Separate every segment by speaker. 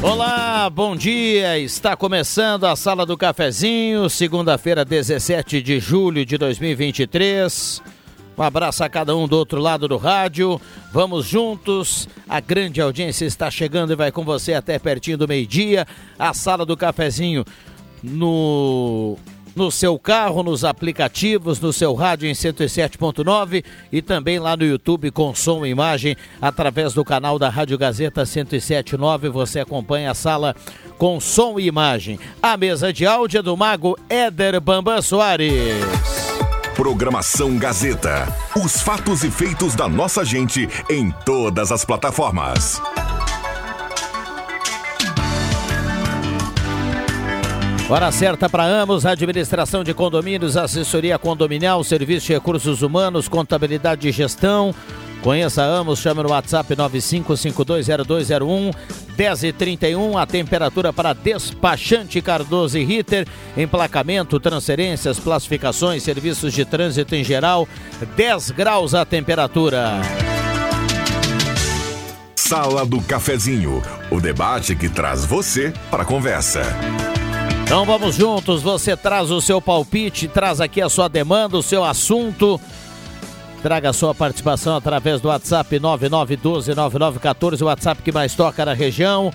Speaker 1: Olá, bom dia. Está começando a Sala do Cafezinho, segunda-feira, 17 de julho de 2023. Um abraço a cada um do outro lado do rádio. Vamos juntos. A grande audiência está chegando e vai com você até pertinho do meio-dia. A Sala do Cafezinho no no seu carro, nos aplicativos, no seu rádio em 107.9 e também lá no YouTube com som e imagem através do canal da Rádio Gazeta 107.9. Você acompanha a sala com som e imagem. A mesa de áudio é do mago Éder Bambam Soares.
Speaker 2: Programação Gazeta. Os fatos e feitos da nossa gente em todas as plataformas.
Speaker 1: Hora certa para Amos, administração de condomínios, assessoria condominial, serviço de recursos humanos, contabilidade e gestão. Conheça Amos, chame no WhatsApp 95520201 10h31, a temperatura para despachante Cardoso e Ritter, emplacamento, transferências, classificações, serviços de trânsito em geral, 10 graus a temperatura.
Speaker 2: Sala do Cafezinho, o debate que traz você para a conversa.
Speaker 1: Então vamos juntos, você traz o seu palpite, traz aqui a sua demanda, o seu assunto. Traga sua participação através do WhatsApp 99129914, o WhatsApp que mais toca na região.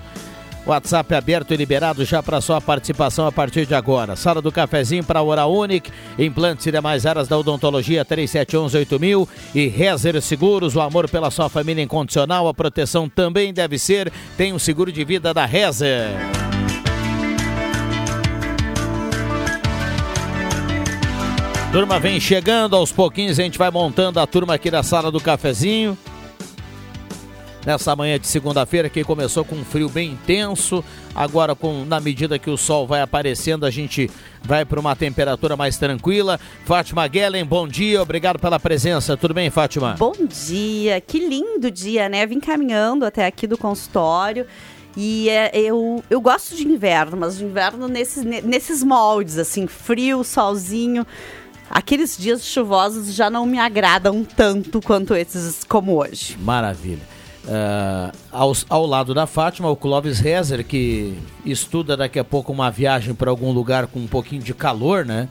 Speaker 1: WhatsApp aberto e liberado já para sua participação a partir de agora. Sala do cafezinho para Hora Unic, implantes e demais áreas da odontologia 37118000 e Rezer Seguros, o amor pela sua família incondicional, a proteção também deve ser, tem o um seguro de vida da Rezer. Turma vem chegando aos pouquinhos, a gente vai montando a turma aqui da sala do cafezinho. Nessa manhã de segunda-feira que começou com um frio bem intenso, agora com na medida que o sol vai aparecendo, a gente vai para uma temperatura mais tranquila. Fátima Guellen, bom dia, obrigado pela presença. Tudo bem, Fátima?
Speaker 3: Bom dia, que lindo dia, né? Vim caminhando até aqui do consultório. E é, eu, eu gosto de inverno, mas de inverno nesses, nesses moldes, assim, frio, solzinho aqueles dias chuvosos já não me agradam tanto quanto esses como hoje.
Speaker 1: Maravilha. Uh, ao, ao, lado da Fátima, o Clóvis Rezer, que estuda daqui a pouco uma viagem para algum lugar com um pouquinho de calor, né?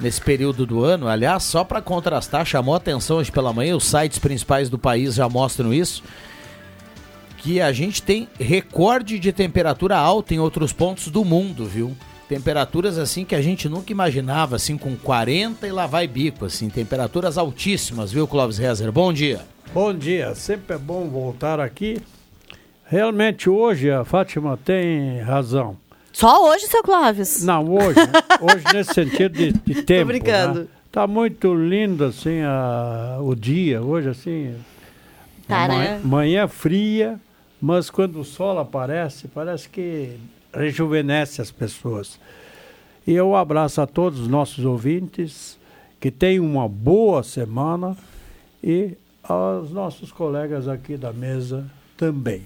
Speaker 1: Nesse período do ano. Aliás, só para contrastar, chamou atenção hoje pela manhã, os sites principais do país já mostram isso. Que a gente tem recorde de temperatura alta em outros pontos do mundo, viu? Temperaturas assim que a gente nunca imaginava, assim com 40 e lá vai bico, assim, temperaturas altíssimas, viu, Clóvis Rezer? Bom dia.
Speaker 4: Bom dia, sempre é bom voltar aqui. Realmente hoje a Fátima tem razão.
Speaker 3: Só hoje, seu Clóvis?
Speaker 4: Não, hoje. Né? hoje nesse sentido de, de tempo. Tô
Speaker 3: brincando.
Speaker 4: Né? Tá muito lindo assim a, o dia, hoje assim.
Speaker 3: Tá,
Speaker 4: manhã,
Speaker 3: né?
Speaker 4: manhã fria, mas quando o sol aparece, parece que rejuvenesce as pessoas. E eu abraço a todos os nossos ouvintes, que tenham uma boa semana e aos nossos colegas aqui da mesa também.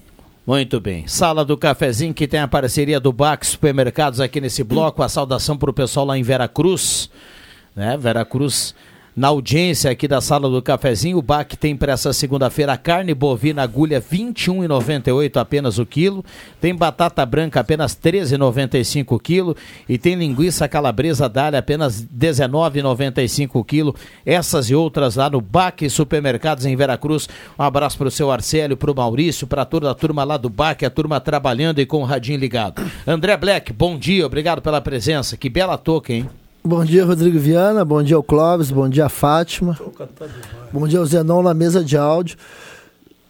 Speaker 1: Muito bem. Sala do Cafezinho, que tem a parceria do BAC Supermercados aqui nesse bloco. A saudação para o pessoal lá em Veracruz. Né? Veracruz na audiência aqui da sala do cafezinho. O BAC tem para essa segunda-feira carne bovina agulha R$ 21,98 apenas o quilo. Tem batata branca apenas R$ 13,95 o quilo. E tem linguiça calabresa dália apenas R$ 19,95 o quilo. Essas e outras lá no BAC Supermercados em Veracruz. Um abraço para o seu Arcélio, para o Maurício, para toda a turma lá do BAC, a turma trabalhando e com o radinho ligado. André Black, bom dia, obrigado pela presença. Que bela touca, hein?
Speaker 5: Bom dia, Rodrigo Viana. Bom dia ao Clóvis. Bom dia, Fátima. Bom dia ao Zenon na mesa de áudio.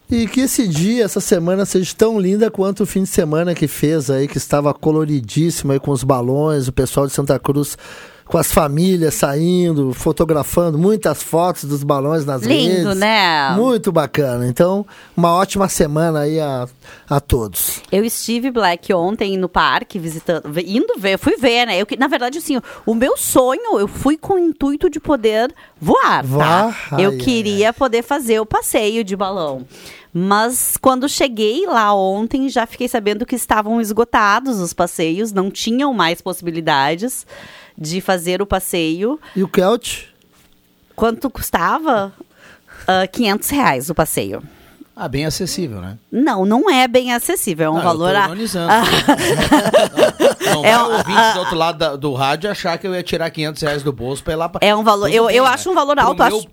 Speaker 5: E que esse dia, essa semana, seja tão linda quanto o fim de semana que fez aí, que estava coloridíssimo aí com os balões, o pessoal de Santa Cruz com as famílias saindo, fotografando muitas fotos dos balões nas
Speaker 3: Lindo,
Speaker 5: redes.
Speaker 3: Lindo, né?
Speaker 5: Muito bacana. Então, uma ótima semana aí a, a todos.
Speaker 3: Eu estive, Black, ontem no parque, visitando, indo ver, fui ver, né? Eu, na verdade, assim, o meu sonho, eu fui com o intuito de poder voar, tá?
Speaker 5: Voar?
Speaker 3: tá? Eu
Speaker 5: Ai,
Speaker 3: queria poder fazer o passeio de balão. Mas quando cheguei lá ontem, já fiquei sabendo que estavam esgotados os passeios, não tinham mais possibilidades de fazer o passeio.
Speaker 5: E o Kelt?
Speaker 3: Quanto custava? Uh, 500 reais o passeio.
Speaker 1: Ah, bem acessível, né?
Speaker 3: Não, não é bem acessível. É um
Speaker 1: Não,
Speaker 3: valor.
Speaker 1: Eu tô
Speaker 3: a-
Speaker 1: ironizando.
Speaker 3: Ah.
Speaker 1: Não
Speaker 3: É um-
Speaker 1: ouvinte do outro lado da- do rádio achar que eu ia tirar 500 reais do bolso pra ir lá pra...
Speaker 3: É um valor-
Speaker 1: Tudo
Speaker 3: eu-
Speaker 1: bem,
Speaker 3: eu
Speaker 1: né?
Speaker 3: acho um valor alto,
Speaker 1: meu-
Speaker 3: acho-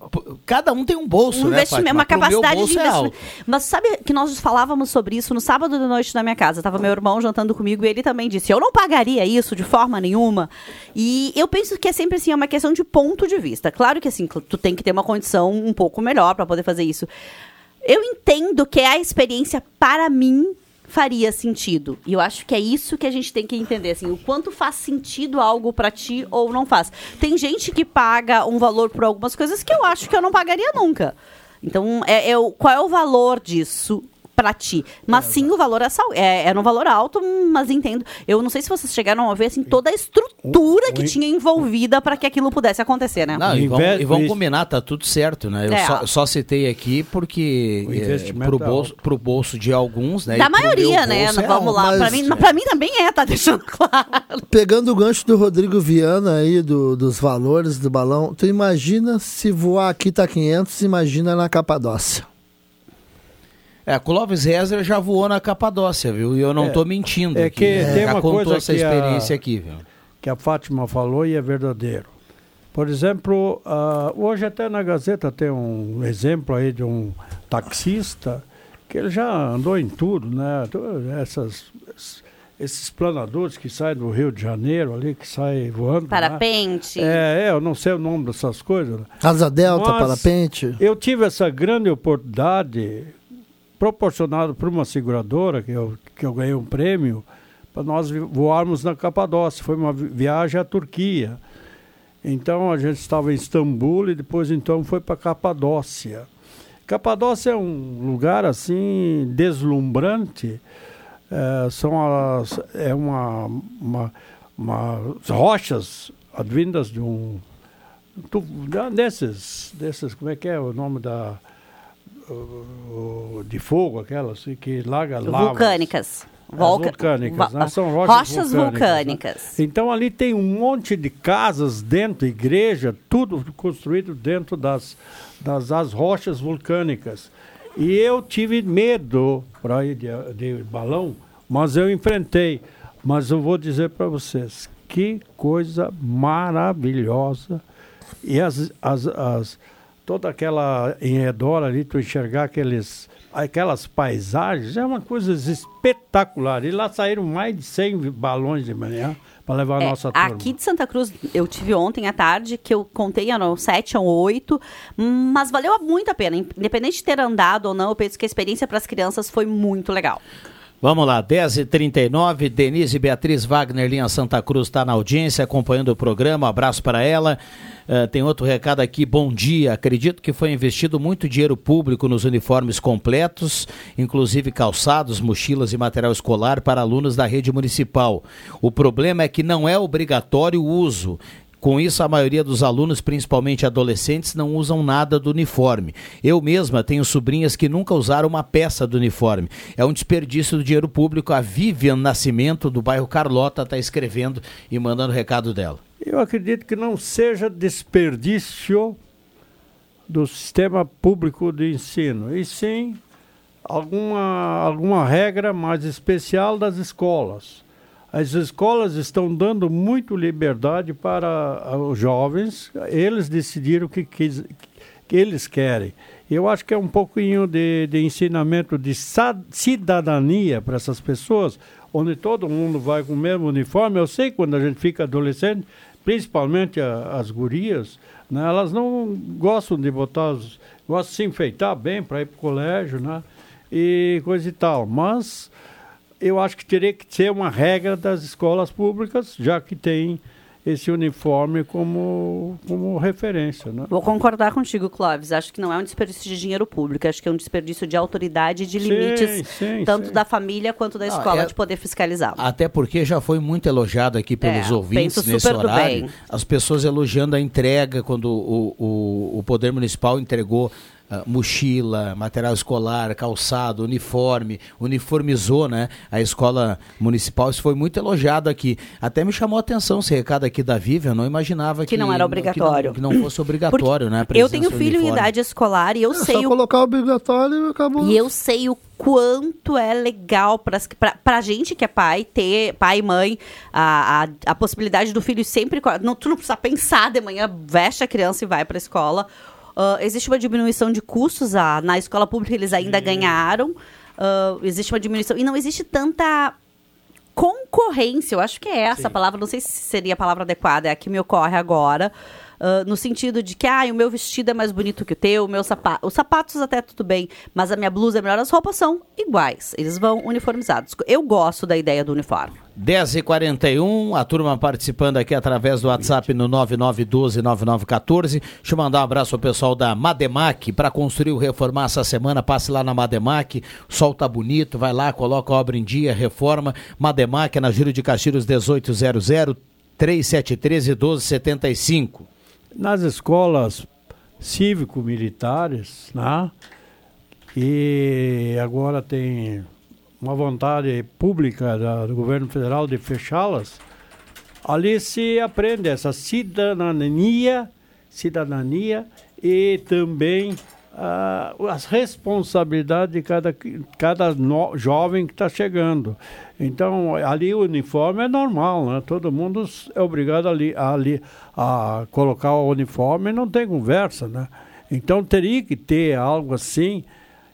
Speaker 1: Cada um tem um bolso,
Speaker 3: um
Speaker 1: né,
Speaker 3: investimento, uma capacidade
Speaker 1: bolso
Speaker 3: de
Speaker 1: é
Speaker 3: investimento.
Speaker 1: alto.
Speaker 3: Mas sabe que nós falávamos sobre isso no sábado de noite na minha casa. Tava meu irmão jantando comigo e ele também disse: Eu não pagaria isso de forma nenhuma. E eu penso que é sempre assim, é uma questão de ponto de vista. Claro que assim, tu tem que ter uma condição um pouco melhor para poder fazer isso. Eu entendo que a experiência para mim faria sentido. E eu acho que é isso que a gente tem que entender, assim, o quanto faz sentido algo para ti ou não faz. Tem gente que paga um valor por algumas coisas que eu acho que eu não pagaria nunca. Então, é, é qual é o valor disso para ti? Mas sim, o valor é, sal- é, é um valor alto, mas entendo. Eu não sei se vocês chegaram a ver assim toda a estrutura que
Speaker 4: o-
Speaker 3: tinha envolvida para que aquilo pudesse acontecer, né?
Speaker 1: Não, e
Speaker 4: O
Speaker 1: vamos, e vamos
Speaker 4: o
Speaker 1: combinar, tá tudo certo, né? Eu
Speaker 3: É.
Speaker 1: só, só citei aqui porque
Speaker 4: O
Speaker 1: é, pro,
Speaker 4: é
Speaker 1: bolso, pro bolso de alguns, né?
Speaker 3: da maioria, né?
Speaker 1: é
Speaker 3: Vamos
Speaker 1: alto.
Speaker 3: lá.
Speaker 5: mas-
Speaker 3: Para mim, pra mim também é, tá deixando claro.
Speaker 5: Pegando o gancho do Rodrigo Viana aí, do- dos valores do balão, tu imagina se voar aqui tá 500, imagina na Capadócia.
Speaker 1: É, Clóvis Rezer já voou na Capadócia, viu? E eu não
Speaker 4: É,
Speaker 1: tô mentindo.
Speaker 4: é
Speaker 1: aqui,
Speaker 4: que
Speaker 1: né?
Speaker 4: tem
Speaker 1: já
Speaker 4: uma
Speaker 1: contou
Speaker 4: coisa
Speaker 1: essa
Speaker 4: que a-
Speaker 1: experiência aqui, viu?
Speaker 4: que a Fátima falou e é verdadeiro. Por exemplo, ah, hoje até na Gazeta tem um exemplo aí de um taxista que ele já andou em tudo, né? Essas, esses planadores que saem do Rio de Janeiro ali, que saem voando. né?
Speaker 3: Parapente.
Speaker 4: É, é, eu não sei o nome dessas coisas. né?
Speaker 5: Asa Delta,
Speaker 4: Mas-
Speaker 5: parapente.
Speaker 4: Eu tive essa grande oportunidade proporcionada por uma seguradora, que eu, que eu ganhei um prêmio, para nós voarmos na Capadócia. Foi uma vi- viagem à Turquia. Então a gente estava em Istambul e depois então foi para Capadócia. Capadócia é um lugar assim deslumbrante. É, são as, é uma, uma, uma rochas advindas de um desses, desses, como é que é o nome da de fogo, aquelas assim, que larga lava.
Speaker 3: Vulcânicas.
Speaker 4: As
Speaker 3: Volca-
Speaker 4: vulcânicas, né? São rochas,
Speaker 3: vulcânicas.
Speaker 4: vulcânicas. né? Então ali tem um monte de casas dentro, igreja, tudo construído dentro das, das, das rochas vulcânicas. E eu tive medo para ir de, de balão, mas eu enfrentei. Mas eu vou dizer para vocês, que coisa maravilhosa. E as, as, as, toda aquela em redor ali, tu enxergar aqueles, aquelas paisagens, é uma coisa espetacular. E lá saíram mais de 100 balões de manhã para levar a
Speaker 3: É,
Speaker 4: nossa turma.
Speaker 3: aqui de Santa Cruz, eu tive ontem à tarde, que eu contei, eram sete ou oito, mas valeu muito a pena. Independente de ter andado ou não, eu penso que a experiência para as crianças foi muito legal.
Speaker 1: Vamos lá, 10h39, Denise Beatriz Wagner, linha Santa Cruz, está na audiência, acompanhando o programa. Abraço para ela. Eh, tem outro recado aqui, bom dia. Acredito que foi investido muito dinheiro público nos uniformes completos, inclusive calçados, mochilas e material escolar para alunos da rede municipal. O problema é que não é obrigatório o uso. Com isso, a maioria dos alunos, principalmente adolescentes, não usam nada do uniforme. Eu mesma tenho sobrinhas que nunca usaram uma peça do uniforme. É um desperdício do dinheiro público. A Vivian Nascimento, do bairro Carlota, está escrevendo e mandando o recado dela.
Speaker 4: Eu acredito que não seja desperdício do sistema público de ensino, e sim alguma, alguma regra mais especial das escolas. As escolas estão dando muito liberdade para ah, os jovens, eles decidiram o que, quis- que eles querem. Eu acho que é um pouquinho de, de ensinamento de cidadania para essas pessoas, onde todo mundo vai com o mesmo uniforme. Eu sei que quando a gente fica adolescente, principalmente a- as gurias, né, elas não gostam de botar, os, gostam de se enfeitar bem para ir para o colégio, né, e coisa e tal. Mas eu acho que teria que ser uma regra das escolas públicas, já que tem esse uniforme como, como referência. Né?
Speaker 3: Vou concordar contigo, Clóvis. Acho que não é um desperdício de dinheiro público, acho que é um desperdício de autoridade e de
Speaker 4: Sim,
Speaker 3: limites,
Speaker 4: sim,
Speaker 3: tanto
Speaker 4: sim.
Speaker 3: da família quanto da
Speaker 1: Ah,
Speaker 3: escola,
Speaker 1: é-
Speaker 3: de poder fiscalizar.
Speaker 1: Até porque já foi muito elogiado aqui pelos
Speaker 3: É,
Speaker 1: ouvintes
Speaker 3: penso
Speaker 1: nesse
Speaker 3: super do
Speaker 1: horário.
Speaker 3: bem.
Speaker 1: As pessoas elogiando a entrega quando o, o, o Poder Municipal entregou uh, mochila, material escolar, calçado, uniforme, uniformizou, né? A escola municipal, isso foi muito elogiado aqui. Até me chamou a atenção esse recado aqui da Vivian, eu não imaginava que,
Speaker 3: que não era obrigatório.
Speaker 1: Que não, que não fosse obrigatório, Porque
Speaker 3: né? Eu tenho filho uniforme. em idade escolar e eu é, sei.
Speaker 5: Só o... colocar obrigatório e acabou.
Speaker 3: E eu sei o quanto é legal para a gente que é pai, ter pai e mãe, a, a, a possibilidade do filho sempre. Não, tu não precisa pensar de manhã, veste a criança e vai para a escola. Uh, existe uma diminuição de custos. Ah, na escola pública eles ainda Sim. ganharam. Uh, existe uma diminuição. E não existe tanta concorrência. Eu acho que é essa Sim. a palavra. Não sei se seria a palavra adequada, é a que me ocorre agora. Uh, no sentido de que, ah, o meu vestido é mais bonito que o teu, o meu sapato. Os sapatos até tudo bem, mas a minha blusa é melhor, as roupas são iguais. Eles vão uniformizados. Eu gosto da ideia do uniforme.
Speaker 1: 10h41, a turma participando aqui através do WhatsApp no 9912-9914. Deixa eu mandar um abraço ao pessoal da Mademac para construir ou reformar essa semana. Passe lá na Mademac, o sol tá bonito, vai lá, coloca a obra em dia, reforma. Mademac é na Júlio de Castilhos 1800 373 1275
Speaker 4: nas escolas cívico-militares, né? E agora tem uma vontade pública da, do governo federal de fechá-las. Ali se aprende essa cidadania, cidadania e também uh, as responsabilidades de cada, cada no, jovem que está chegando. Então, ali o uniforme é normal, né? Todo mundo é obrigado ali, ali a colocar o uniforme não tem conversa, né? Então, teria que ter algo assim,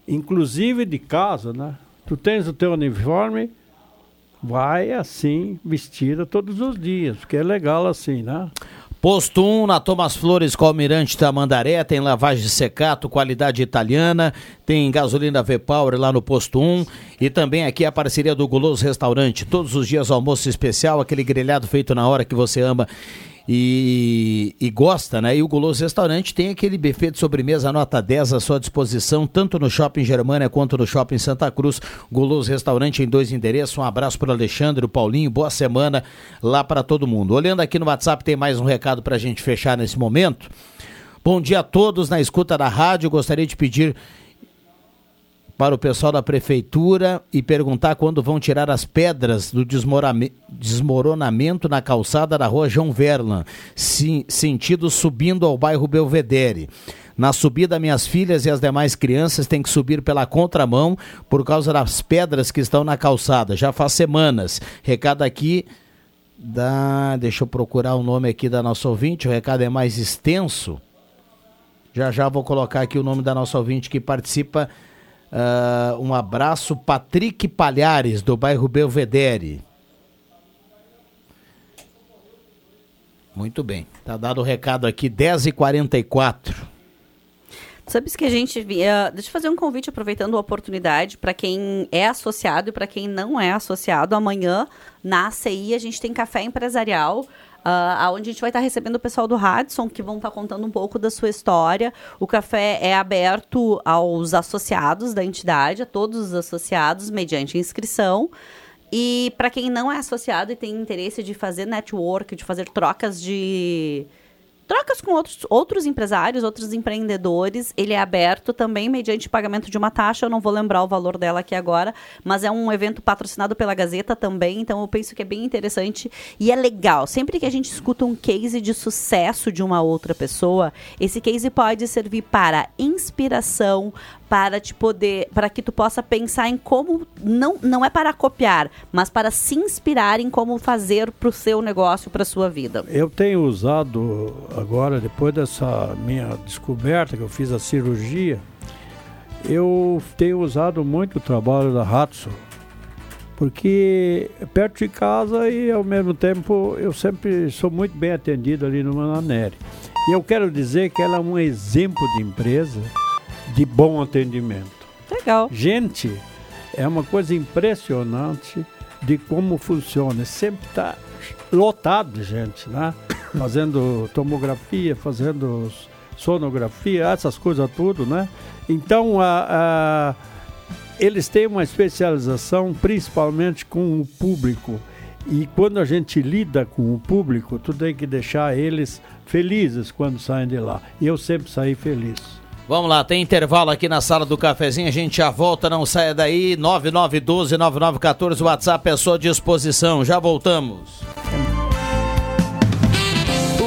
Speaker 4: inclusive de casa, né? Tu tens o teu uniforme, vai assim, vestida todos os dias, porque é legal assim, né?
Speaker 1: Posto 1 na Thomas Flores com Almirante Tamandaré, tem lavagem de secato, qualidade italiana, tem gasolina V-Power lá no Posto 1 e também aqui a parceria do Guloso Restaurante. Todos os dias almoço especial, aquele grelhado feito na hora que você ama e, e, gosta, né? E o Guloso Restaurante tem aquele buffet de sobremesa nota 10 à sua disposição, tanto no Shopping Germânia quanto no Shopping Santa Cruz. Guloso Restaurante em dois endereços. Um abraço para o Alexandre, o Paulinho. Boa semana lá para todo mundo. Olhando aqui no WhatsApp, tem mais um recado para a gente fechar nesse momento. Bom dia a todos na escuta da rádio. Gostaria de pedir para o pessoal da prefeitura e perguntar quando vão tirar as pedras do desmoronamento na calçada da rua João Verlan, sentido subindo ao bairro Belvedere. Na subida, minhas filhas e as demais crianças têm que subir pela contramão por causa das pedras que estão na calçada. Já faz semanas. Recado aqui da. Deixa eu procurar o nome aqui da nossa ouvinte, o recado é mais extenso. Já já vou colocar aqui o nome da nossa ouvinte que participa Uh, um abraço, Patrick Palhares, do bairro Belvedere. Muito bem, tá dado o recado aqui, 10h44.
Speaker 3: Sabes que a gente. Uh, deixa eu fazer um convite, aproveitando a oportunidade, para quem é associado e para quem não é associado. Amanhã, na ACI, a gente tem café empresarial uh, onde a gente vai estar recebendo o pessoal do Radisson, que vão estar contando um pouco da sua história. O café é aberto aos associados da entidade, a todos os associados, mediante inscrição. E para quem não é associado e tem interesse de fazer network, de fazer trocas de trocas com outros, outros empresários, outros empreendedores. Ele é aberto também mediante pagamento de uma taxa. Eu não vou lembrar o valor dela aqui agora, mas é um evento patrocinado pela Gazeta também. Então eu penso que é bem interessante e é legal. Sempre que a gente escuta um case de sucesso de uma outra pessoa, esse case pode servir para inspiração, para te poder, para que tu possa pensar em como não não é para copiar, mas para se inspirar em como fazer para o seu negócio, para sua vida.
Speaker 4: Eu tenho usado agora depois dessa minha descoberta que eu fiz a cirurgia, eu tenho usado muito o trabalho da Hatsu, porque perto de casa e ao mesmo tempo eu sempre sou muito bem atendido ali no Mananeri. E eu quero dizer que ela é um exemplo de empresa de bom atendimento.
Speaker 3: Legal.
Speaker 4: Gente, é uma coisa impressionante de como funciona. Sempre está lotado de gente, né? Fazendo tomografia, fazendo sonografia, essas coisas tudo, né? Então, a, a, eles têm uma especialização principalmente com o público. E quando a gente lida com o público, tu tem que deixar eles felizes quando saem de lá. E eu sempre saí feliz.
Speaker 1: Vamos lá, tem intervalo aqui na sala do cafezinho, a gente já volta, não saia daí. 9912-9914, o WhatsApp é à sua disposição. Já voltamos.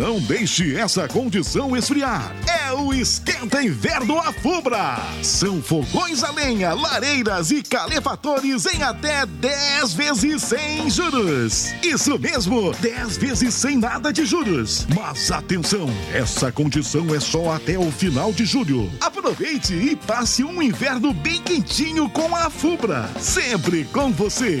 Speaker 6: Não deixe essa condição esfriar. É o Esquenta Inverno Afubra. São fogões a lenha, lareiras e calefatores em até 10 vezes sem juros. Isso mesmo, 10 vezes sem nada de juros. Mas atenção, essa condição é só até o final de julho. Aproveite e passe um inverno bem quentinho com a Fubra. Sempre com você.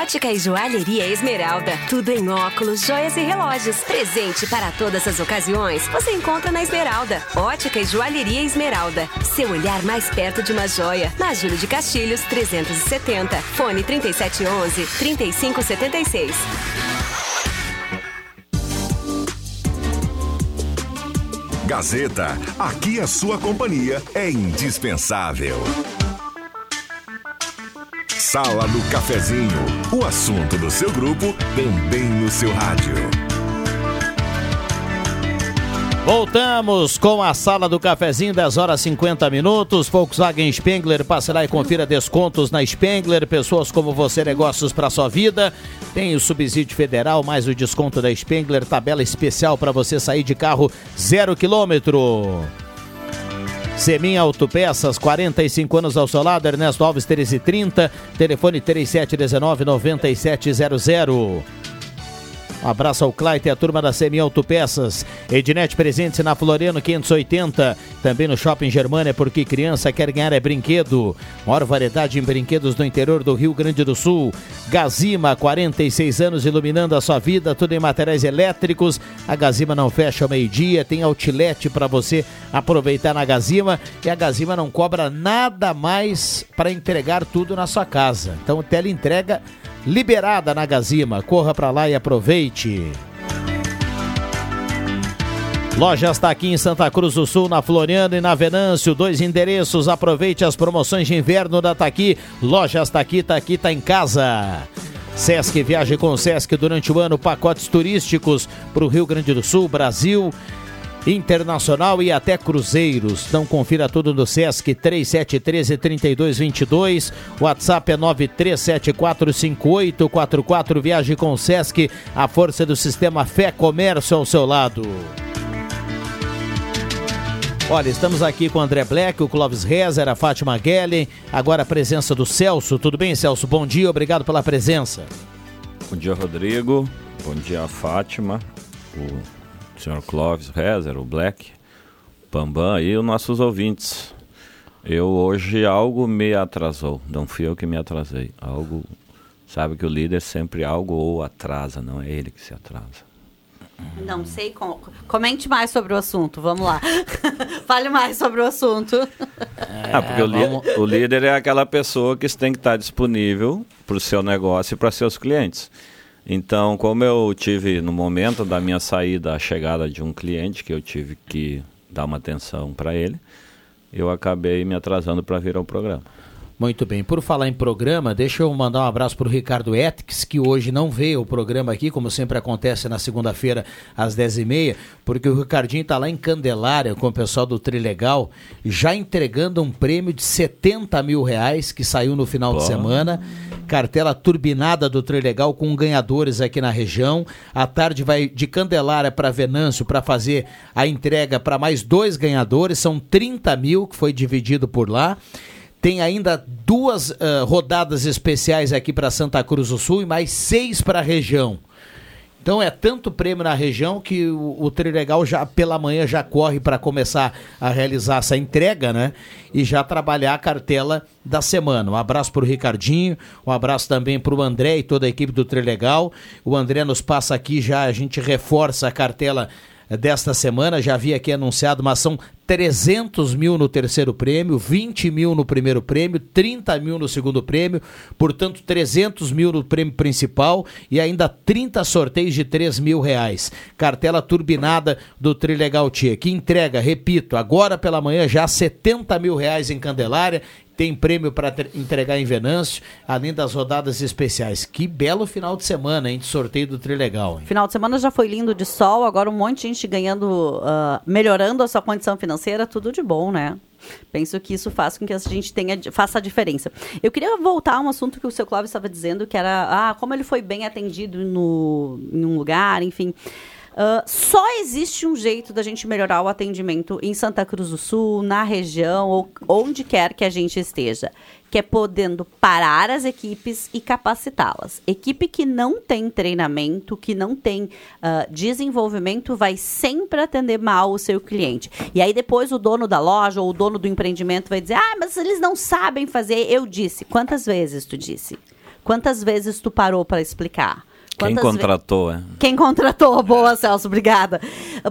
Speaker 7: Ótica e Joalheria Esmeralda. Tudo em óculos, joias e relógios. Presente para todas as ocasiões. Você encontra na Esmeralda. Ótica e Joalheria Esmeralda. Seu olhar mais perto de uma joia. Na Júlio de Castilhos, 370. Fone 3711 3576.
Speaker 6: Gazeta, aqui a sua companhia é indispensável. Sala do Cafezinho, o assunto do seu grupo também no seu rádio.
Speaker 1: Voltamos com a sala do cafezinho, 10 horas 50 minutos. Volkswagen Spengler, passe lá e confira descontos na Spengler. Pessoas como você, negócios para sua vida. Tem o subsídio federal, mais o desconto da Spengler, tabela especial para você sair de carro zero quilômetro. Semin Autopeças, 45 anos ao seu lado, Ernesto Alves 1330, telefone 3719 9700. Um abraço ao Claite e a turma da Semi Autopeças. Ednet presente na Floriano 580. Também no Shopping Germania, porque criança quer ganhar é brinquedo. Maior variedade em brinquedos no interior do Rio Grande do Sul. Gazima, 46 anos iluminando a sua vida, tudo em materiais elétricos. A Gazima não fecha ao meio-dia, tem outlet para você aproveitar na Gazima. E a Gazima não cobra nada mais para entregar tudo na sua casa. Então, tele entrega liberada na Gazima. Corra para lá e aproveite. Loja está aqui em Santa Cruz do Sul, na Floriano e na Venâncio. Dois endereços. Aproveite as promoções de inverno da Taqui. Loja está aqui, tá tá em casa. Sesc viaje com o Sesc durante o ano, pacotes turísticos para o Rio Grande do Sul, Brasil Internacional e até Cruzeiros. Então confira tudo no Sesc 3713 3222. WhatsApp é 937458844. Viaje com o Sesc, a força do sistema Fé Comércio ao seu lado. Olha, estamos aqui com o André Black, o Clóvis Rezer, a Fátima Guellen, agora a presença do Celso. Tudo bem, Celso? Bom dia, obrigado pela presença.
Speaker 8: Bom dia, Rodrigo. Bom dia, Fátima. O senhor Clóvis Rezer, o Black, Pambam e os nossos ouvintes. Eu hoje algo me atrasou, não fui eu que me atrasei. Algo, sabe que o líder sempre algo ou atrasa, não é ele que se atrasa.
Speaker 3: Não sei. Com... Comente mais sobre o assunto. Vamos lá. Fale mais sobre o assunto.
Speaker 8: É, ah, porque o, líder, o líder é aquela pessoa que tem que estar disponível para o seu negócio e para seus clientes. Então, como eu tive no momento da minha saída a chegada de um cliente que eu tive que dar uma atenção para ele, eu acabei me atrasando para vir ao programa.
Speaker 1: Muito bem. Por falar em programa, deixa eu mandar um abraço para o Ricardo Etix, que hoje não veio o programa aqui, como sempre acontece na segunda-feira às 10h30, porque o Ricardinho está lá em Candelária com o pessoal do Trilegal, já entregando um prêmio de 70 mil reais que saiu no final de semana. Cartela turbinada do Trilegal com ganhadores aqui na região. À tarde vai de Candelária para Venâncio para fazer a entrega para mais dois ganhadores. São 30 mil que foi dividido por lá. Tem ainda duas uh, rodadas especiais aqui para Santa Cruz do Sul e mais seis para a região. Então é tanto prêmio na região que o, o Trilegal já pela manhã já corre para começar a realizar essa entrega, né? E já trabalhar a cartela da semana. Um abraço para o Ricardinho, um abraço também para o André e toda a equipe do Trilegal. O André nos passa aqui já, a gente reforça a cartela desta semana. Já havia aqui anunciado, mas são 300 mil no terceiro prêmio, 20 mil no primeiro prêmio, 30 mil no segundo prêmio, portanto 300 mil no prêmio principal e ainda 30 sorteios de 3 mil reais. Cartela turbinada do Trilegal Tia, que entrega, repito, agora pela manhã já 70 mil reais em Candelária tem prêmio para entregar em Venâncio, além das rodadas especiais. Que belo final de semana, hein, de sorteio do Trilegal. Hein?
Speaker 3: Final de semana já foi lindo de sol, agora um monte de gente ganhando, uh, melhorando a sua condição financeira, tudo de bom, né? Penso que isso faz com que a gente tenha, faça a diferença. Eu queria voltar a um assunto que o seu Clóvis estava dizendo, que era ah, como ele foi bem atendido no, em um lugar, enfim. Uh, só existe um jeito da gente melhorar o atendimento em Santa Cruz do Sul, na região, ou onde quer que a gente esteja, que é podendo parar as equipes e capacitá-las. Equipe que não tem treinamento, que não tem uh, desenvolvimento, vai sempre atender mal o seu cliente. E aí depois o dono da loja ou o dono do empreendimento vai dizer: ah, mas eles não sabem fazer. Eu disse. Quantas vezes tu disse? Quantas vezes tu parou para explicar?
Speaker 8: Quem contratou, é?
Speaker 3: Quem contratou, boa, Celso, obrigada.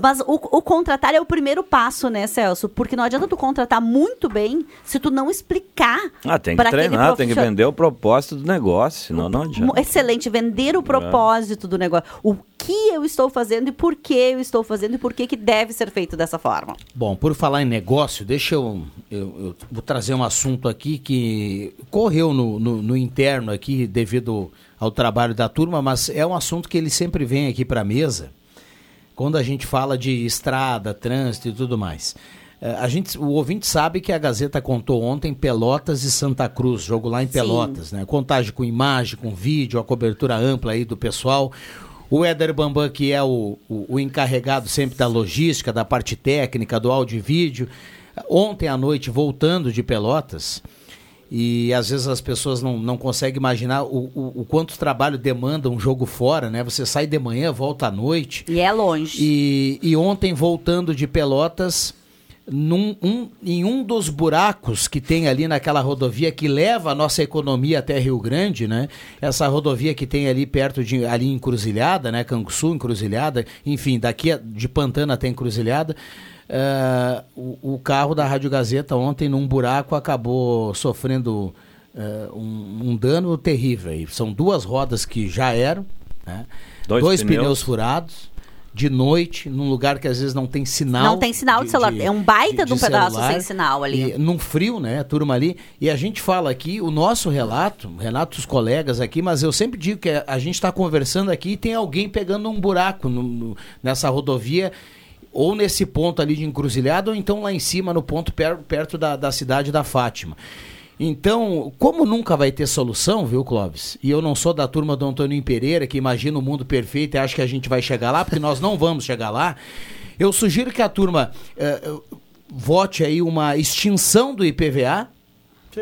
Speaker 3: Mas o, o, contratar é o primeiro passo, né, Celso? Porque não adianta tu contratar muito bem se tu não explicar.
Speaker 8: Ah, tem que treinar, tem que vender o propósito do negócio, senão não adianta.
Speaker 3: Excelente, vender o é. propósito é. do negócio. O que eu estou fazendo e por que eu estou fazendo e por que, que deve ser feito dessa forma.
Speaker 1: Bom, por falar em negócio, deixa eu, eu, eu vou trazer um assunto aqui que correu no, no, no interno aqui devido ao trabalho da turma, mas é um assunto que ele sempre vem aqui para a mesa quando a gente fala de estrada, trânsito e tudo mais. É, a gente, o ouvinte sabe que a Gazeta contou ontem Pelotas e Santa Cruz, jogo lá em Pelotas, Sim. né? Contagem com imagem, com vídeo, a cobertura ampla aí do pessoal. O Éder Bambam, que é o, o, o encarregado sempre da logística, da parte técnica, do áudio e vídeo, Ontem à noite, voltando de Pelotas, e às vezes as pessoas não, não conseguem imaginar o, o, o quanto trabalho demanda um jogo fora, né? Você sai de manhã, volta à noite.
Speaker 3: E é longe.
Speaker 1: E, e ontem, voltando de Pelotas, num, um, em um dos buracos que tem ali naquela rodovia que leva a nossa economia até Rio Grande, né? Essa rodovia que tem ali perto de ali Encruzilhada, né? Canguçu, Encruzilhada, enfim, daqui de Pantana até Encruzilhada. eh, o, o carro da Rádio Gazeta ontem num buraco acabou sofrendo eh, um, um dano terrível. aí. São duas rodas que já eram, né?
Speaker 8: Dois
Speaker 1: dois
Speaker 8: pneus.
Speaker 1: pneus furados de noite, num lugar que às vezes não tem sinal.
Speaker 3: Não tem sinal de, celular. é um baita de, um pedaço
Speaker 1: celular.
Speaker 3: sem sinal ali.
Speaker 1: E, num frio, né, a turma ali. E a gente fala aqui, o nosso relato, Renato, os colegas aqui, mas eu sempre digo que a gente está conversando aqui e tem alguém pegando um buraco no- no- nessa rodovia, ou nesse ponto ali de encruzilhada, ou então lá em cima, no ponto per- perto da, da cidade da Fátima. Então, como nunca vai ter solução, viu, Clóvis? E eu não sou da turma do Antônio Pereira, que imagina o mundo perfeito e acha que a gente vai chegar lá, porque nós não vamos chegar lá. Eu sugiro que a turma eh, vote aí uma extinção do IPVA.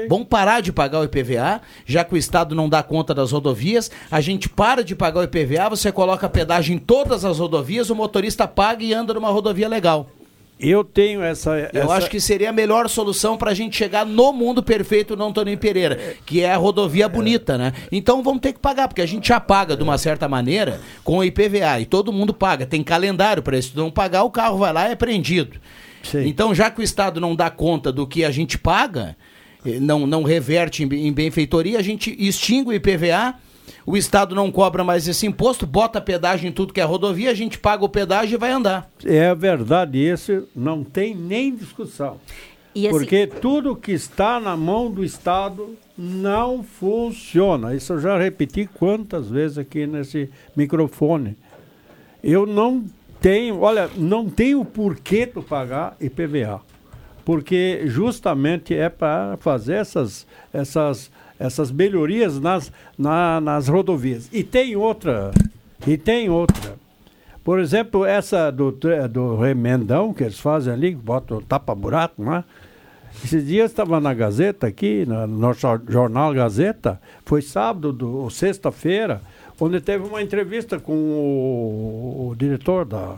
Speaker 1: Vamos parar de pagar o IPVA, já que o Estado não dá conta das rodovias. A gente para de pagar o IPVA, você coloca pedágio em todas as rodovias, o motorista paga e anda numa rodovia legal.
Speaker 4: Eu tenho essa.
Speaker 1: Eu
Speaker 4: essa-
Speaker 1: acho que seria a melhor solução para a gente chegar no mundo perfeito do Antônio Pereira, que é a rodovia bonita, né? Então vamos ter que pagar, porque a gente já paga de uma certa maneira com o IPVA e todo mundo paga. Tem calendário para isso. Se não pagar, o carro vai lá e é prendido. Então, já que o Estado não dá conta do que a gente paga, eh, não, não reverte em, em benfeitoria, a gente extingue o IPVA. O Estado não cobra mais esse imposto, bota pedágio em tudo que é rodovia, a gente paga o pedágio e vai andar.
Speaker 4: É verdade, isso não tem nem discussão.
Speaker 3: E assim-
Speaker 4: Porque tudo que está na mão do Estado não funciona. Isso eu já repeti quantas vezes aqui nesse microfone. Eu não tenho, olha, não tenho porquê tu pagar IPVA. Porque justamente é para fazer essas, essas, essas melhorias nas, na- nas rodovias. E tem outra, e tem outra. Por exemplo, essa do, do remendão que eles fazem ali, botam tapa-buraco, não é? Esses dias estava na Gazeta aqui, no nosso jornal Gazeta, foi sábado do- ou sexta-feira, onde teve uma entrevista com o, o diretor da,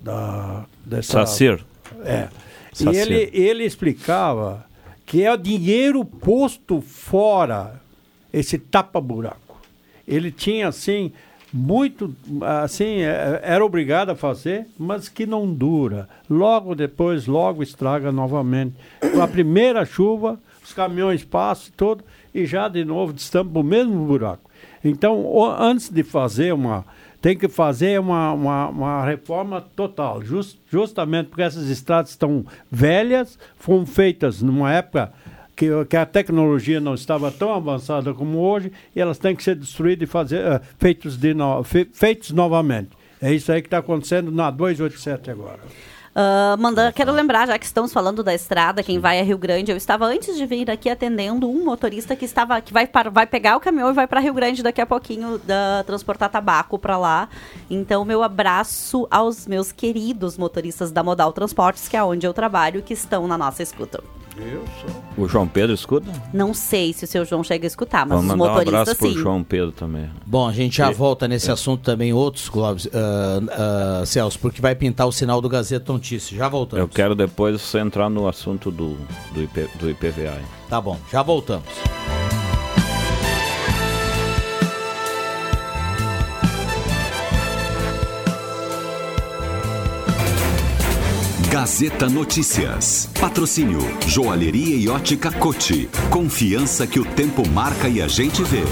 Speaker 4: da dessa,
Speaker 8: Sacir.
Speaker 4: É. E
Speaker 8: Sacir.
Speaker 4: ele, ele explicava que é o dinheiro posto fora, esse tapa-buraco. Ele tinha, assim, muito, assim, é- era obrigado a fazer, mas que não dura. Logo depois, logo estraga novamente. Com a primeira chuva, os caminhões passam tudo, e já de novo destampa o mesmo buraco. Então, antes de fazer uma. Tem que fazer uma, uma, uma reforma total, jus- justamente porque essas estradas estão velhas, foram feitas numa época que, que a tecnologia não estava tão avançada como hoje, e elas têm que ser destruídas e fazer, eh, feitos, de no, fe- feitos novamente. É isso aí que está acontecendo na 287 agora.
Speaker 3: Ah, manda, quero lembrar, já que estamos falando da estrada, quem vai a Rio Grande, eu estava antes de vir aqui atendendo um motorista que estava que vai, para, vai pegar o caminhão e vai para Rio Grande daqui a pouquinho da, transportar tabaco para lá. Então, meu abraço aos meus queridos motoristas da Modal Transportes, que é onde eu trabalho, que estão na nossa escuta.
Speaker 4: Eu sou.
Speaker 8: O João Pedro escuta?
Speaker 3: Não sei se o seu João chega a escutar, mas
Speaker 8: Vamos
Speaker 3: os
Speaker 8: mandar um
Speaker 3: motoristas
Speaker 8: abraço pro. João Pedro também.
Speaker 1: Bom, a gente já
Speaker 8: E-
Speaker 1: volta nesse assunto também, outros, Clóvis, ah, ah, Celso, porque vai pintar o sinal do Gazeta Notícias. Já voltamos.
Speaker 8: Eu quero depois você entrar no assunto do, do, IP, do IPVA. hein?
Speaker 1: Tá bom, já voltamos.
Speaker 9: Gazeta Notícias. Patrocínio Joalheria e Ótica Cote. Confiança que o tempo marca e a gente vê.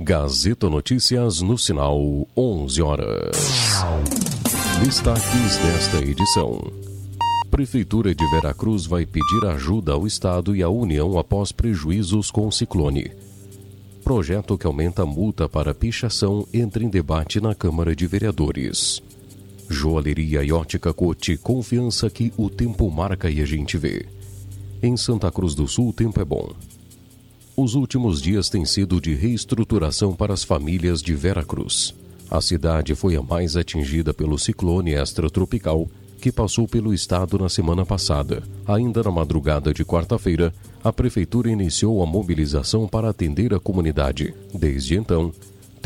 Speaker 10: Gazeta Notícias no sinal 11 horas. Destaques desta edição. Prefeitura de Veracruz vai pedir ajuda ao Estado e à União após prejuízos com o ciclone. Projeto que aumenta a multa para pichação entra em debate na Câmara de Vereadores. Joalheria e ótica Cote, confiança que o tempo marca e a gente vê. Em Santa Cruz do Sul, o tempo é bom. Os últimos dias têm sido de reestruturação para as famílias de Veracruz. A cidade foi a mais atingida pelo ciclone extratropical que passou pelo estado na semana passada. Ainda na madrugada de quarta-feira, a prefeitura iniciou a mobilização para atender a comunidade. Desde então,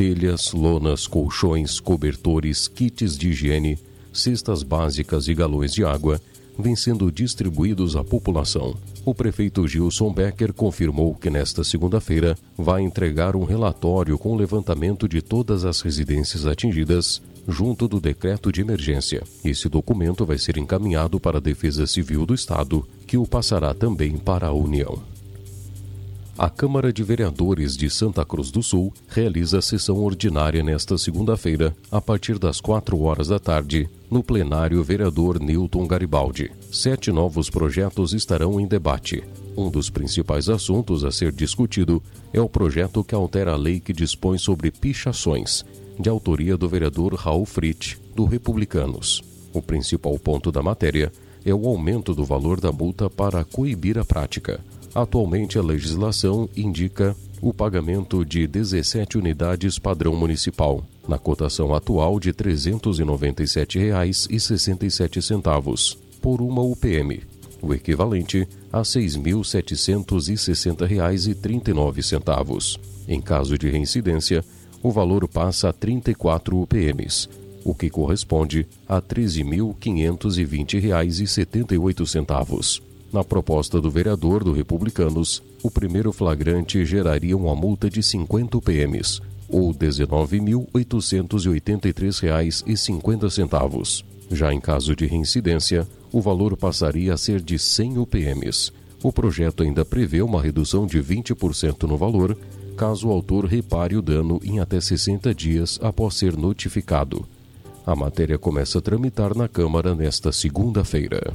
Speaker 10: telhas, lonas, colchões, cobertores, kits de higiene, cestas básicas e galões de água vêm sendo distribuídos à população. O prefeito Gilson Becker confirmou que nesta segunda-feira vai entregar um relatório com levantamento de todas as residências atingidas junto do decreto de emergência. Esse documento vai ser encaminhado para a Defesa Civil do Estado, que o passará também para a União. A Câmara de Vereadores de Santa Cruz do Sul realiza a sessão ordinária nesta segunda-feira, a partir das 4 horas da tarde, no plenário vereador Newton Garibaldi. Sete novos projetos estarão em debate. Um dos principais assuntos a ser discutido é o projeto que altera a lei que dispõe sobre pichações, de autoria do vereador Raul Fritz, do Republicanos. O principal ponto da matéria é o aumento do valor da multa para coibir a prática. Atualmente, a legislação indica o pagamento de 17 unidades padrão municipal, na cotação atual de R$ 397,67 por uma UPM, o equivalente a R$ 6.760,39. Em caso de reincidência, o valor passa a 34 UPMs, o que corresponde a R$ 13.520,78. Na proposta do vereador do Republicanos, o primeiro flagrante geraria uma multa de 50 UPMs, ou R$ 19.883,50. Já em caso de reincidência, o valor passaria a ser de 100 UPMs. O projeto ainda prevê uma redução de 20% no valor, caso o autor repare o dano em até 60 dias após ser notificado. A matéria começa a tramitar na Câmara nesta segunda-feira.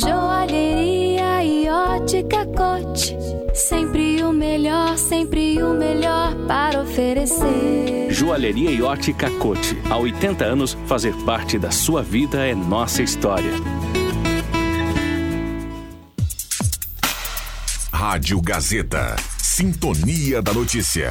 Speaker 11: Joalheria e ótica cote. Sempre o melhor, sempre o melhor para oferecer.
Speaker 12: Joalheria e ótica Cote. Há 80 anos, fazer parte da sua vida é nossa história.
Speaker 2: Rádio Gazeta. Sintonia da Notícia.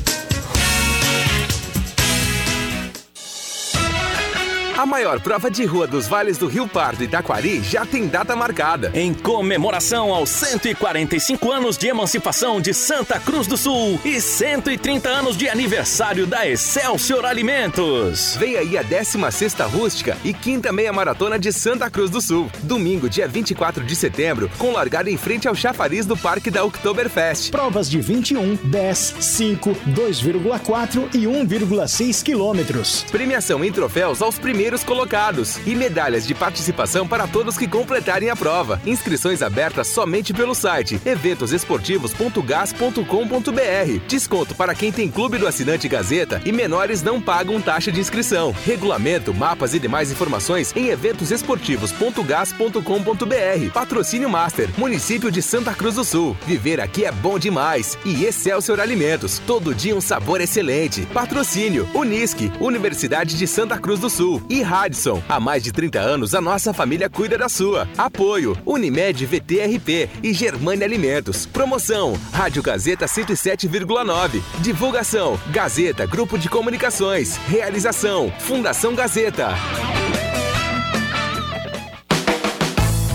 Speaker 13: A maior prova de rua dos vales do Rio Pardo e Taquari já tem data marcada.
Speaker 12: Em comemoração aos 145 anos de emancipação de Santa Cruz do Sul e 130 anos de aniversário da Excelsior Alimentos.
Speaker 13: Vem aí a 16ª Rústica e quinta meia maratona de Santa Cruz do Sul. Domingo, dia 24 de setembro, com largada em frente ao chafariz do Parque da Oktoberfest.
Speaker 14: Provas de 21, 10, 5, 2,4 e 1,6 quilômetros.
Speaker 13: Premiação em troféus aos primeiros colocados e medalhas de participação para todos que completarem a prova. Inscrições abertas somente pelo site eventosesportivos.gas.com.br. Desconto para quem tem clube do assinante Gazeta e menores não pagam taxa de inscrição. Regulamento, mapas e demais informações em eventosesportivos.gas.com.br. Patrocínio Master, município de Santa Cruz do Sul. Viver aqui é bom demais. E Excelsior Alimentos, todo dia um sabor excelente. Patrocínio Unisque, Universidade de Santa Cruz do Sul e Radisson. Há mais de 30 anos, a nossa família cuida da sua. Apoio: Unimed VTRP e Germânia Alimentos. Promoção: Rádio Gazeta 107,9. Divulgação: Gazeta Grupo de Comunicações. Realização: Fundação Gazeta.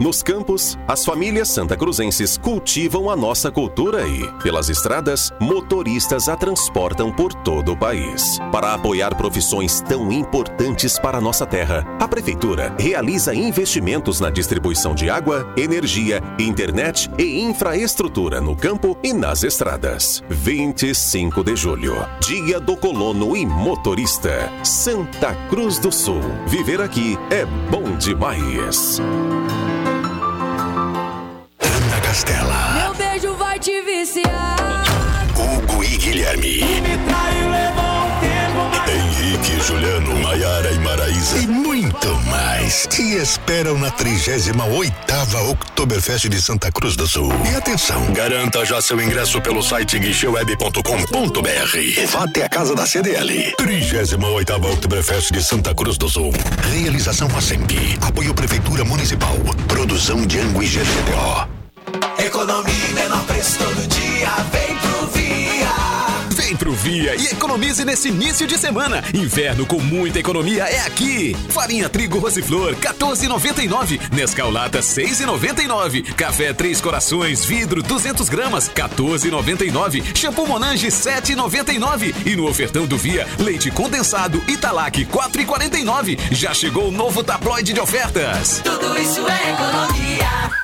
Speaker 15: Nos campos, as famílias santacruzenses cultivam a nossa cultura e, pelas estradas, motoristas a transportam por todo o país. Para apoiar profissões tão importantes para a nossa terra, a Prefeitura realiza investimentos na distribuição de água, energia, internet e infraestrutura no campo e nas estradas. 25 de julho, Dia do Colono e Motorista. Santa Cruz do Sul. Viver aqui é bom demais.
Speaker 16: Castela,
Speaker 17: Meu beijo vai te viciar.
Speaker 16: Hugo e Guilherme. Henrique, Juliano, Maiara e Maraísa. E muito mais. Te esperam na 38ª Oktoberfest de Santa Cruz do Sul. E atenção, garanta já seu ingresso pelo site guicheweb.com.br. Vá até a casa da CDL. 38ª Oktoberfest de Santa Cruz do Sul. Realização ASEMP. Apoio Prefeitura Municipal. Produção de Ango e.
Speaker 18: Economia e menor preço todo dia, vem pro Via.
Speaker 19: Vem pro Via e economize nesse início de semana. Inverno com muita economia é aqui. Farinha trigo Rosiflor 14,99. Nescau Lata 6,99. Café Três Corações vidro 200 gramas 14,99. Shampoo Monange 7,99. E no ofertão do Via leite condensado Italac 4,49. Já chegou o novo tabloide de ofertas.
Speaker 18: Tudo isso é economia.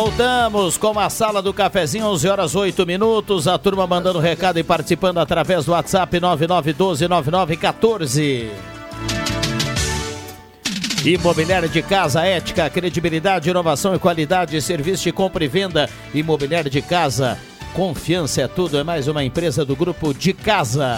Speaker 1: Voltamos com a sala do cafezinho, 11 horas 8 minutos. A turma mandando recado e participando através do WhatsApp 99129914. Imobiliário de casa, ética, credibilidade, inovação e qualidade, serviço de compra e venda. Imobiliário de casa, confiança é tudo. É mais uma empresa do grupo de casa.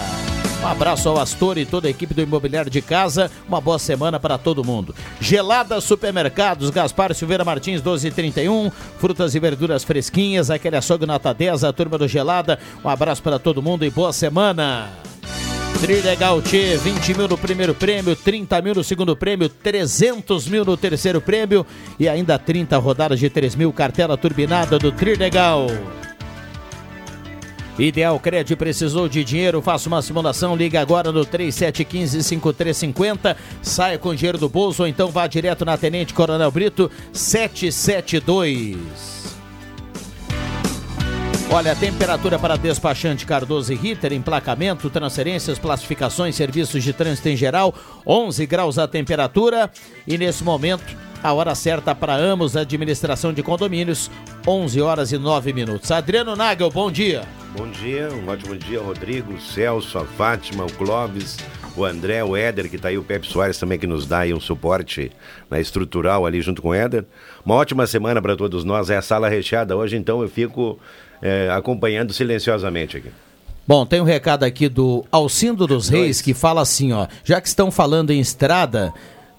Speaker 1: Um abraço ao Astor e toda a equipe do Imobiliário de Casa. Uma boa semana para todo mundo. Gelada Supermercados, Gaspar Silveira Martins, 1231. Frutas e verduras fresquinhas, aquele açougue nota 10, a turma do Gelada. Um abraço para todo mundo e boa semana. Trilegal Tchê, 20 mil no primeiro prêmio, 30 mil no segundo prêmio, 300 mil no terceiro prêmio e ainda 30 rodadas de 3 mil, cartela turbinada do Trilegal. Ideal Cred precisou de dinheiro, faça uma simulação, liga agora no 3715-5350, saia com dinheiro do bolso ou então vá direto na Tenente Coronel Brito 772. Olha, a temperatura para despachante Cardoso e Ritter, emplacamento, transferências, classificações, serviços de trânsito em geral, 11 graus a temperatura. E nesse momento a hora certa para Amos Administração de Condomínios, 11 horas e 9 minutos. Adriano Nagel, bom dia.
Speaker 20: Bom dia, um ótimo dia, Rodrigo, Celso, a Fátima, o Clóvis, o André, o Éder, que está aí, o Pepe Soares também, que nos dá aí um suporte na estrutural ali junto com o Éder. Uma ótima semana para todos nós, é a sala recheada hoje, então eu fico é, acompanhando silenciosamente aqui.
Speaker 1: Bom, tem um recado aqui do Alcindo dos Reis que fala assim, ó, já que estão falando em estrada,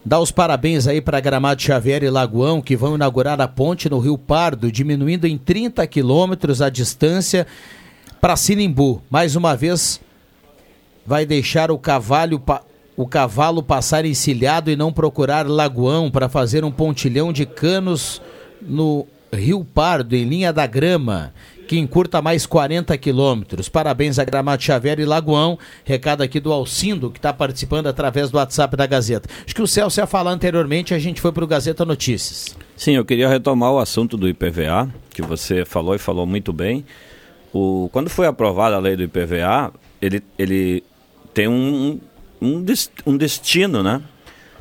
Speaker 1: dá os parabéns aí para Gramado Xavier e Lagoão que vão inaugurar a ponte no Rio Pardo, diminuindo em 30 quilômetros a distância para Sinimbu. Mais uma vez vai deixar o cavalo o cavalo passar encilhado e não procurar lagoão para fazer um pontilhão de canos no Rio Pardo, em linha da Grama, que encurta mais 40 quilômetros. Parabéns a Gramado Xavier e Lagoão. Recado aqui do Alcindo, que está participando através do WhatsApp da Gazeta. Acho que o Celso ia falar anteriormente, a gente foi para o Gazeta Notícias.
Speaker 8: Sim, eu queria retomar o assunto do IPVA, que você falou e falou muito bem. O, quando foi aprovada a lei do IPVA, ele, ele tem um, um, um destino, né?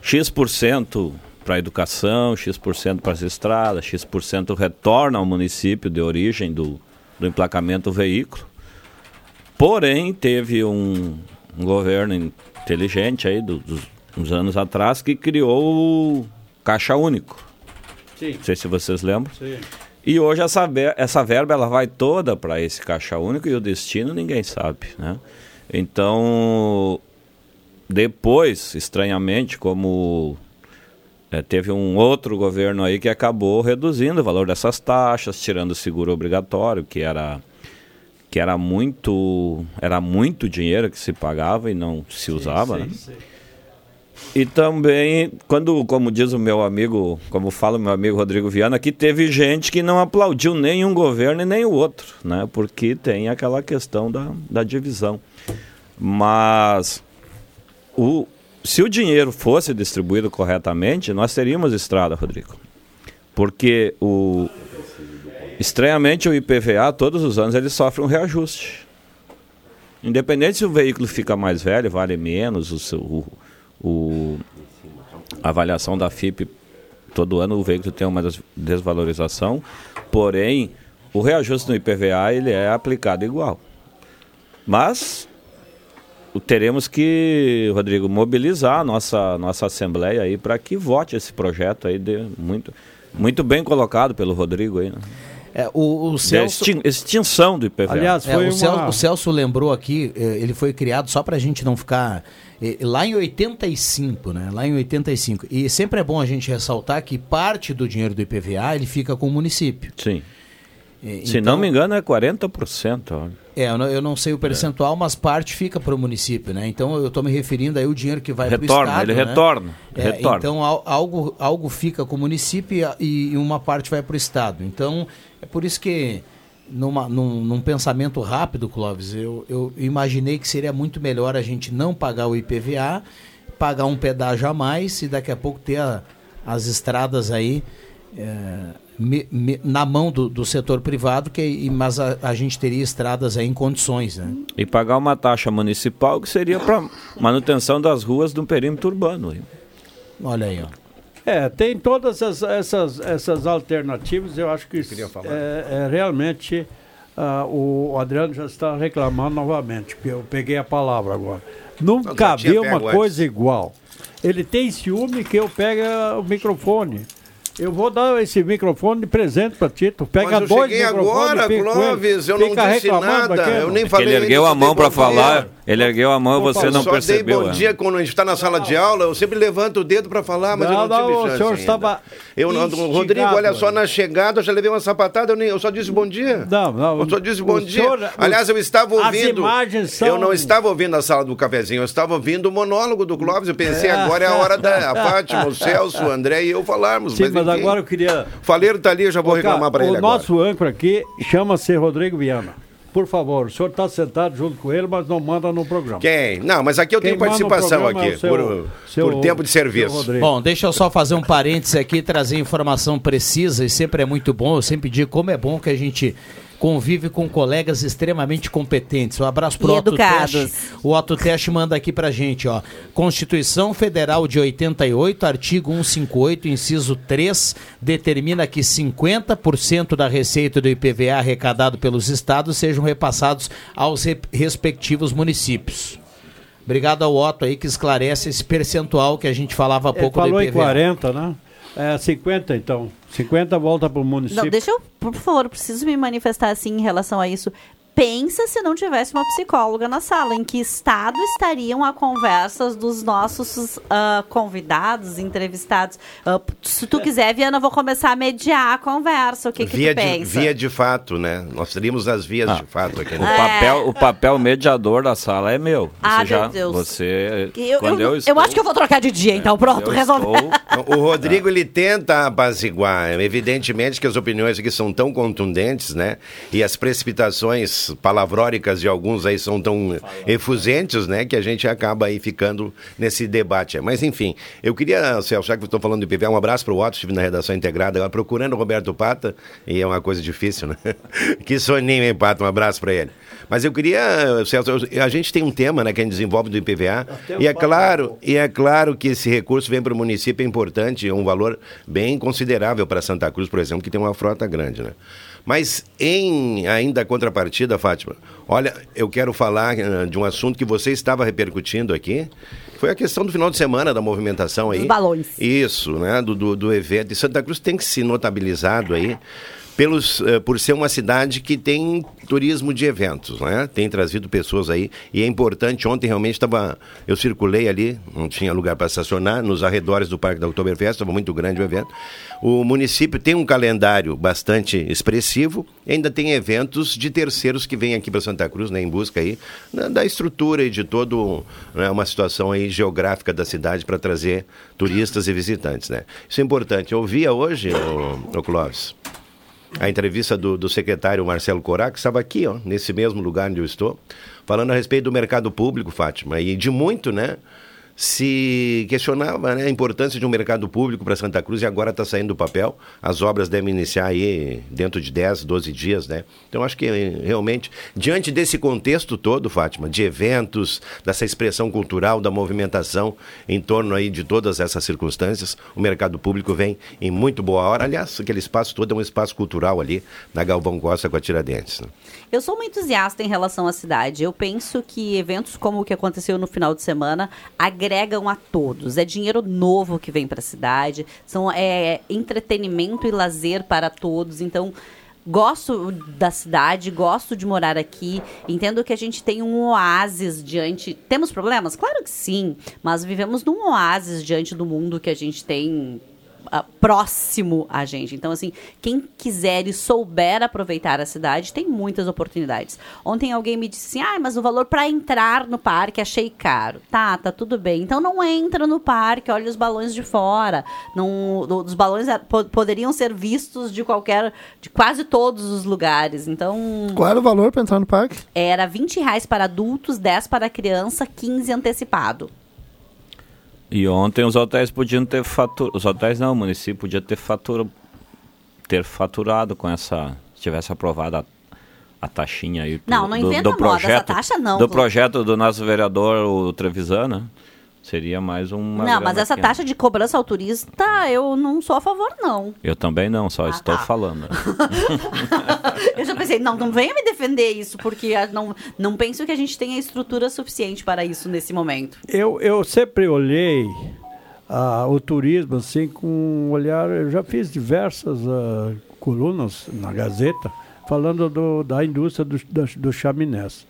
Speaker 8: X% para a educação, X% para as estradas, X% retorna ao município de origem do, do emplacamento do veículo. Porém, teve um, um governo inteligente aí do- dos uns anos atrás que criou o Caixa Único.
Speaker 4: Sim.
Speaker 8: Não sei se vocês lembram.
Speaker 4: Sim.
Speaker 8: E hoje essa, essa verba ela vai toda para esse caixa único e o destino ninguém sabe, né? Então, depois, estranhamente, como eh, teve um outro governo aí que acabou reduzindo o valor dessas taxas, tirando o seguro obrigatório, que era que era muito era muito dinheiro que se pagava e não se usava, né? E também, quando, como diz o meu amigo, como fala o meu amigo Rodrigo Viana, que teve gente que não aplaudiu nem um governo e nem o outro, né? Porque tem aquela questão da, da divisão. Mas o, se o dinheiro fosse distribuído corretamente, nós teríamos estrada, Rodrigo. Porque o estranhamente o IPVA todos os anos ele sofre um reajuste. Independente se o veículo fica mais velho, vale menos, o, seu, o, o- a avaliação da FIP, todo ano o veículo tem uma des- desvalorização, porém o reajuste no IPVA ele é aplicado igual. Mas teremos que, Rodrigo, mobilizar a nossa, nossa Assembleia aí para que vote esse projeto aí de muito, muito bem colocado pelo Rodrigo aí. Né?
Speaker 1: É, o, o Celso...
Speaker 8: extin- extinção do IPVA.
Speaker 1: É, o, Celso, o Celso lembrou aqui, eh, ele foi criado só para a gente não ficar. eh, Lá em 85, né? Lá em 85. E sempre é bom a gente ressaltar que parte do dinheiro do IPVA ele fica com o município.
Speaker 8: Sim. Se
Speaker 1: então-
Speaker 8: não me engano, é 40%. olha.
Speaker 1: É, eu não, eu não sei o percentual, mas parte fica para o município, né? Então eu estou me referindo aí o dinheiro que vai para o estado.
Speaker 8: ele
Speaker 1: né?
Speaker 8: retorna,
Speaker 1: É,
Speaker 8: retorna.
Speaker 1: Então al- algo, algo fica com o município e e, e uma parte vai para o estado. Então é por isso que numa, num, num pensamento rápido, Clóvis, eu, eu imaginei que seria muito melhor a gente não pagar o IPVA, pagar um pedágio a mais e daqui a pouco ter a- as estradas aí é, me- me- na mão do, do setor privado, que, mas a, a gente teria estradas aí em condições, né?
Speaker 8: E pagar uma taxa municipal que seria para manutenção das ruas do perímetro urbano.
Speaker 1: Olha aí, ó.
Speaker 4: É, tem todas as- essas, essas alternativas, eu acho que isso é, é realmente ah, o Adriano já está reclamando novamente, porque eu peguei a palavra agora. Nunca vi uma
Speaker 20: pego
Speaker 4: coisa igual. Ele tem ciúme que eu pegue o microfone. Eu vou dar esse microfone de presente para ti. Tu pega
Speaker 20: Mas eu
Speaker 4: dois
Speaker 20: cheguei
Speaker 4: microfones.
Speaker 20: agora, Clóvis, eu não disse nada,
Speaker 4: aqui,
Speaker 20: eu nem
Speaker 8: É
Speaker 20: falei
Speaker 8: ele ergueu a mão para falar, ele ergueu a mão e você não
Speaker 20: Só
Speaker 8: percebeu.
Speaker 20: dei bom
Speaker 8: né?
Speaker 20: dia quando a gente está na sala de aula, eu sempre levanto o dedo para falar, mas
Speaker 4: Não,
Speaker 20: eu não tive
Speaker 4: não, o
Speaker 20: chance
Speaker 4: senhor
Speaker 20: ainda.
Speaker 4: estava
Speaker 20: Eu não, Rodrigo, olha só, na chegada eu já levei uma sapatada, eu, nem, eu só disse bom dia.
Speaker 4: Não, não.
Speaker 20: Eu só disse bom
Speaker 4: o
Speaker 20: dia.
Speaker 4: senhor-
Speaker 20: Aliás, eu estava
Speaker 4: as
Speaker 20: ouvindo.
Speaker 4: imagens são-
Speaker 20: Eu não estava ouvindo a sala do cafezinho, eu estava ouvindo o monólogo do Clóvis. Eu pensei,
Speaker 4: É.
Speaker 20: agora é a hora da a Fátima, o Celso, o André e eu falarmos.
Speaker 4: Sim, mas
Speaker 20: enfim.
Speaker 4: agora eu queria.
Speaker 20: O Faleiro tá ali, eu já vou
Speaker 4: Ô,
Speaker 20: reclamar para ele
Speaker 4: O
Speaker 20: agora.
Speaker 4: nosso âncora aqui chama-se Rodrigo Viana. Por favor, o senhor está sentado junto com ele, mas não manda no programa.
Speaker 20: Quem? Não, mas aqui eu
Speaker 4: Quem
Speaker 20: tenho participação
Speaker 4: é
Speaker 20: aqui,
Speaker 4: o seu-
Speaker 20: por,
Speaker 4: seu-
Speaker 20: por tempo de serviço.
Speaker 1: Bom, deixa eu só fazer um parênteses aqui e trazer informação precisa, e sempre é muito bom. Eu sempre digo como é bom que a gente convive com colegas extremamente competentes. Um abraço pro Otto. Teste. O Otto Teste manda aqui pra gente, ó. Constituição Federal de 88, artigo 158, inciso 3, determina que 50% da receita do IPVA arrecadado pelos estados sejam repassados aos re- respectivos municípios. Obrigado ao Otto aí que esclarece esse percentual que a gente falava há
Speaker 4: Ele
Speaker 1: pouco
Speaker 4: falou
Speaker 1: do
Speaker 4: em
Speaker 1: IPVA.
Speaker 4: 40, né? É 50 então. 50 volta para o município.
Speaker 3: Não, deixa eu, por favor, preciso me manifestar assim em relação a isso. Pensa se não tivesse uma psicóloga na sala. Em que estado estariam a conversas dos nossos ah, convidados, entrevistados? Ah, se tu quiser, Viana, eu vou começar a mediar a conversa. O que, que
Speaker 20: via,
Speaker 3: tu
Speaker 20: de,
Speaker 3: pensa?
Speaker 20: via de fato, né? Nós teríamos as vias
Speaker 8: Ah,
Speaker 20: de fato aqui.
Speaker 8: O
Speaker 20: né?
Speaker 8: papel, o papel mediador da sala é meu. Você
Speaker 3: Ah,
Speaker 8: já,
Speaker 3: meu Deus.
Speaker 8: Você,
Speaker 3: Eu,
Speaker 8: quando
Speaker 3: eu,
Speaker 8: eu,
Speaker 3: eu
Speaker 8: estou,
Speaker 3: acho que eu vou trocar de dia, então. Pronto,
Speaker 8: eu
Speaker 3: resolveu.
Speaker 20: O Rodrigo, ele tenta apaziguar. Evidentemente que as opiniões aqui são tão contundentes, né? E as precipitações palavróricas de alguns aí são tão efusentes, né? Que a gente acaba aí ficando nesse debate. Mas, enfim, eu queria, Celso, já que eu estou falando do IPVA, um abraço para o Otto, estive na redação integrada, agora procurando o Roberto Pata, e é uma coisa difícil, né? que soninho, hein, Pata? Um abraço para ele. Mas eu queria, Celso, a gente tem um tema, né, que a gente desenvolve do IPVA, e é claro, e é claro que esse recurso vem para o município é importante, é um valor bem considerável para Santa Cruz, por exemplo, que tem uma frota grande, né? Mas em ainda contrapartida, Fátima, olha, eu quero falar eh, de um assunto que você estava repercutindo aqui, foi a questão do final de semana da movimentação aí.
Speaker 3: Dos balões.
Speaker 20: Isso, né, do, do, do evento. E Santa Cruz tem que se notabilizado aí pelos, eh, por ser uma cidade que tem turismo de eventos, né? Tem trazido pessoas aí e é importante. Ontem realmente estava, eu circulei ali, não tinha lugar para estacionar, nos arredores do Parque da Oktoberfest, estava muito grande o evento. O município tem um calendário bastante expressivo, ainda tem eventos de terceiros que vêm aqui para Santa Cruz, né, em busca aí da estrutura e de todo né, uma situação aí geográfica da cidade para trazer turistas e visitantes, né? Isso é importante. Eu via hoje, o, o Clóvis, a entrevista do, do secretário Marcelo Corá, que estava aqui, ó, nesse mesmo lugar onde eu estou, falando a respeito do mercado público, Fátima, e de muito, né? Se questionava né, a importância de um mercado público para Santa Cruz e agora está saindo do papel. As obras devem iniciar aí dentro de 10, 12 dias, né? Então acho que realmente, diante desse contexto todo, Fátima, de eventos, dessa expressão cultural, da movimentação em torno aí de todas essas circunstâncias, o mercado público vem em muito boa hora. Aliás, aquele espaço todo é um espaço cultural ali na Galvão Costa com a Tiradentes. Né?
Speaker 3: Eu sou uma entusiasta em relação à cidade. Eu penso que eventos como o que aconteceu no final de semana agregam a todos. É dinheiro novo que vem para a cidade, são é, entretenimento e lazer para todos. Então, gosto da cidade, gosto de morar aqui. Entendo que a gente tem um oásis diante. Temos problemas? Claro que sim, mas vivemos num oásis diante do mundo que a gente tem ah, próximo a gente. Então, assim, quem quiser e souber aproveitar a cidade, tem muitas oportunidades. Ontem alguém me disse assim, ah, mas o valor para entrar no parque achei caro. Tá, tá tudo bem. Então não entra no parque, olha os balões de fora. Não, os balões po- poderiam ser vistos de qualquer, de quase todos os lugares. Então,
Speaker 21: Qual era o valor para entrar no parque?
Speaker 3: era 20 reais para adultos, 10 para criança, 15 antecipado.
Speaker 8: E ontem os hotéis podiam ter faturado. Os hotéis não, o município podia ter fatura, ter faturado com essa. Se tivesse aprovado a, a taxinha aí. do-
Speaker 3: Não, não
Speaker 8: do,
Speaker 3: inventa
Speaker 8: do
Speaker 3: moda, essa
Speaker 8: projeto,
Speaker 3: taxa não,
Speaker 8: Do projeto do nosso vereador, o Trevisan, né? Seria mais uma.
Speaker 3: não, mas essa
Speaker 8: que-
Speaker 3: taxa de cobrança ao turista, eu não sou a favor, não.
Speaker 8: Eu também não,
Speaker 3: Ah,
Speaker 8: só estou
Speaker 3: tá.
Speaker 8: falando.
Speaker 3: Eu já pensei, não, não venha me defender isso, porque ah, não, não penso que a gente tenha estrutura suficiente para isso nesse momento.
Speaker 4: Eu, eu sempre olhei ah, o turismo assim com um olhar. Eu já fiz diversas ah, colunas na Gazeta falando do- da indústria dos do, do chaminés.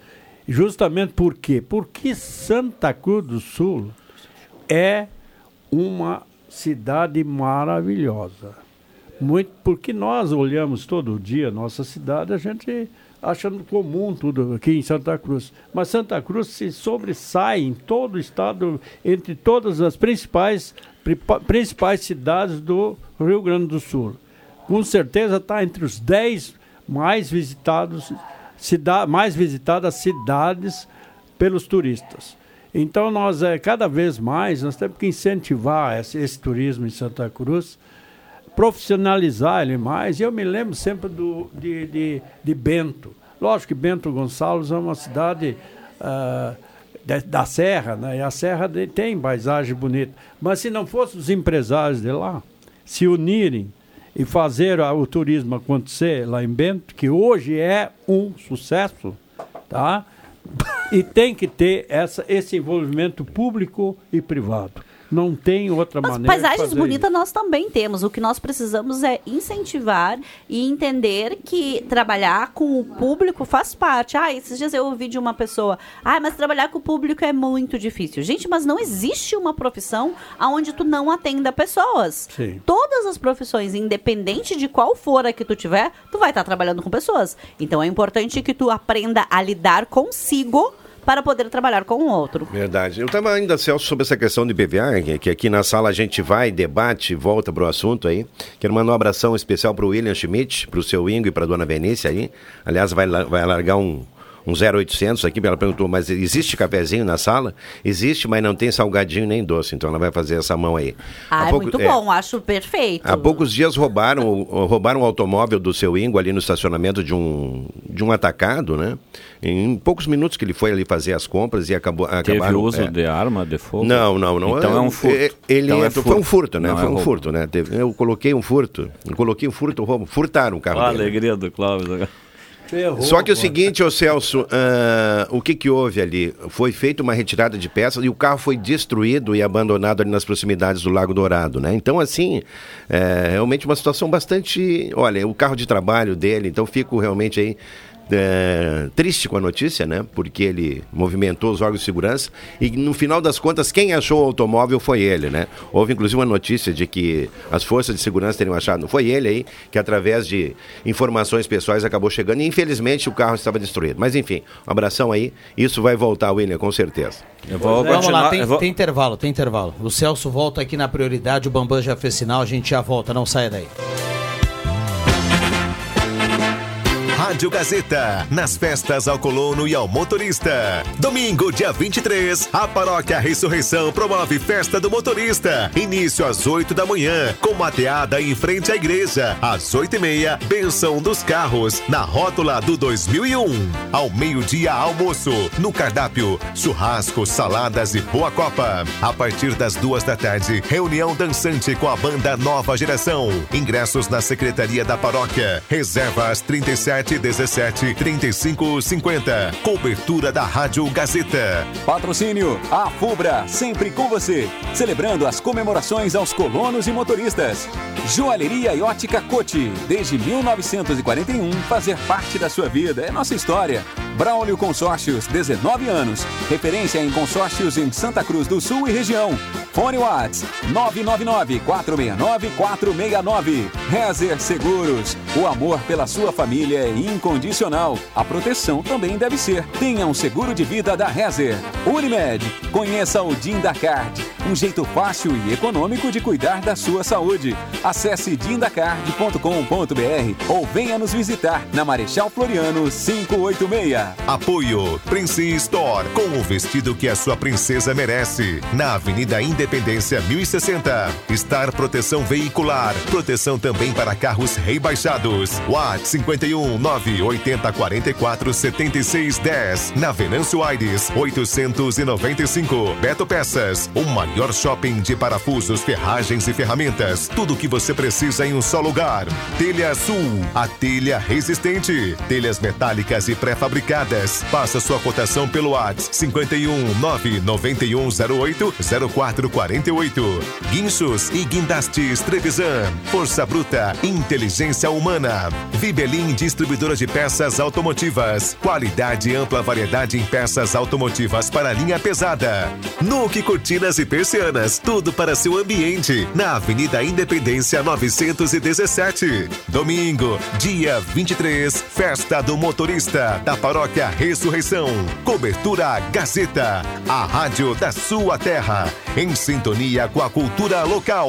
Speaker 4: Justamente por quê? Porque Santa Cruz do Sul é uma cidade maravilhosa. Muito, porque nós olhamos todo dia nossa cidade, a gente achando comum tudo aqui em Santa Cruz. Mas Santa Cruz se sobressai em todo o estado, entre todas as principais, principais cidades do Rio Grande do Sul. Com certeza está entre os 10 mais visitados, cida, mais visitadas cidades pelos turistas. Então nós é cada vez mais nós temos que incentivar esse, esse turismo em Santa Cruz, profissionalizar ele mais. Eu me lembro sempre do, de, de, de Bento. Lógico que Bento Gonçalves é uma cidade ah, da, da Serra, né? E a Serra de- tem paisagem bonita. Mas se não fossem os empresários de lá se unirem e fazer o turismo acontecer lá em Bento, que hoje é um sucesso, tá? E tem que ter essa, esse envolvimento público e privado. Não tem outra
Speaker 3: As
Speaker 4: maneira.
Speaker 3: paisagens bonitas nós também temos. O que nós precisamos é incentivar e entender que trabalhar com o público faz parte. Ah, esses dias eu ouvi de uma pessoa, ah, mas trabalhar com o público é muito difícil. Gente, mas não existe uma profissão onde tu não atenda pessoas.
Speaker 4: Sim.
Speaker 3: Todas as profissões, independente de qual for a que tu tiver, tu vai estar trabalhando com pessoas. Então é importante que tu aprenda a lidar consigo para poder trabalhar com o outro.
Speaker 20: Verdade. Eu estava ainda, Celso, sobre essa questão de BVA, que- aqui na sala a gente vai, debate, volta pro assunto aí. Quero mandar um abração especial pro William Schmidt, pro seu Ingo e pra dona Benícia aí. Aliás, vai, vai largar um, um 0800 aqui, ela perguntou, mas existe cafezinho na sala? Existe, mas não tem salgadinho nem doce, então ela vai fazer essa mão aí.
Speaker 3: Ah, é
Speaker 20: pouco-
Speaker 3: muito
Speaker 20: é,
Speaker 3: bom, acho perfeito.
Speaker 20: Há poucos dias roubaram, o- roubaram o automóvel do seu Ingo ali no estacionamento de um, de um atacado, né? Em poucos minutos que ele foi ali fazer as compras e acabou,
Speaker 8: Teve
Speaker 20: acabaram...
Speaker 8: uso
Speaker 20: é.
Speaker 8: de arma de fogo?
Speaker 20: Não, não, não.
Speaker 8: Então é um furto.
Speaker 20: É, Ele
Speaker 8: Então é
Speaker 20: entrou- foi um furto, né?
Speaker 8: Não
Speaker 20: foi
Speaker 8: é
Speaker 20: um furto, né? Eu coloquei um furto. Eu coloquei um furto, roubo. Furtaram o carro
Speaker 8: A
Speaker 20: dele.
Speaker 8: alegria do Clóvis.
Speaker 4: Ferrou
Speaker 20: Só que o
Speaker 4: agora.
Speaker 20: seguinte, ô Celso, ah, o que que houve ali? Foi feita uma retirada de peças e o carro foi destruído e abandonado ali nas proximidades do Lago Dourado, né? Então, assim, é realmente uma situação bastante... Olha, o carro de trabalho dele, então fico realmente aí é, triste com a notícia, né? Porque ele movimentou os órgãos de segurança e no final das contas quem achou o automóvel foi ele, né? Houve inclusive uma notícia de que as forças de segurança teriam achado, foi ele aí que através de informações pessoais acabou chegando e infelizmente o carro estava destruído. Mas enfim, um abração aí, isso vai voltar, William, com certeza.
Speaker 8: Eu vou
Speaker 1: Vamos
Speaker 8: continuar-
Speaker 1: lá, tem,
Speaker 8: eu vou-
Speaker 1: tem intervalo, tem intervalo. O Celso volta aqui na prioridade, o Bambam já fez sinal, a gente já volta, não saia daí.
Speaker 22: Rádio Gazeta, nas festas ao colono e ao motorista. Domingo, dia 23, a Paróquia Ressurreição promove Festa do Motorista. Início às 8 da manhã, com mateada em frente à igreja. Às 8 e meia, benção dos carros, na rótula do 2001. Ao meio-dia, almoço. No cardápio, churrasco, saladas e boa copa. A partir das duas da tarde, reunião dançante com a banda Nova Geração. Ingressos na Secretaria da Paróquia. Reservas 37 17 35 50. Cobertura da Rádio Gazeta.
Speaker 9: Patrocínio A Fubra, sempre com você. Celebrando as comemorações aos colonos e motoristas. Joalheria e ótica Cote. Desde 1941, fazer parte da sua vida é nossa história. Braulio Consórcios, 19 anos. Referência em consórcios em Santa Cruz do Sul e região. Fone Whats 999-469-469. Rezer Seguros. O amor pela sua família é incondicional. A proteção também deve ser. Tenha um seguro de vida da Rezer. Unimed. Conheça o Dindacard. Um jeito fácil e econômico de cuidar da sua saúde. Acesse dindacard.com.br ou venha nos visitar na Marechal Floriano 586.
Speaker 22: Apoio Prince Store, com o vestido que a sua princesa merece. Na Avenida Independência 1060. Star Proteção Veicular. Proteção também para carros rebaixados. Watt 51 980 44 76 10. Na Venâncio Aires 895. Beto Peças. O maior shopping de parafusos, ferragens e ferramentas. Tudo o que você precisa em um só lugar. Telha Sul. A telha resistente. Telhas metálicas e pré-fabricadas. Faça sua cotação pelo WhatsApp 51 99108 0448. Guinchos e guindastes Trevisan. Força bruta, inteligência humana. Vibelin distribuidora de peças automotivas. Qualidade e ampla variedade em peças automotivas para linha pesada. Nuke Cortinas e Persianas. Tudo para seu ambiente. Na Avenida Independência 917. Domingo, dia 23. Festa do Motorista da Paróquia Ressurreição. Cobertura Gazeta. A rádio da sua terra. Em sintonia com a cultura local.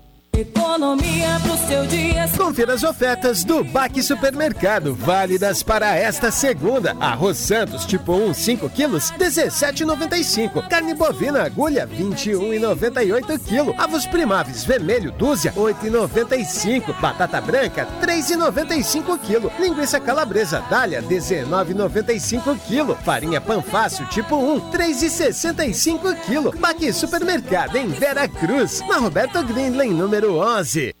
Speaker 17: Economia pro seu dia.
Speaker 23: Confira as ofertas do Baque Supermercado, válidas para esta segunda. Arroz Santos, tipo 1, 5 quilos, 17,95. Carne bovina agulha, 21,98 quilo. Avos primáveis vermelho, dúzia, 8,95. Batata branca, 3,95 quilo. Linguiça calabresa dália, 19,95 quilo. Farinha panfácil, tipo 1, 3,65 quilo. Baque Supermercado, em Vera Cruz, na Roberto Grindley, número 11.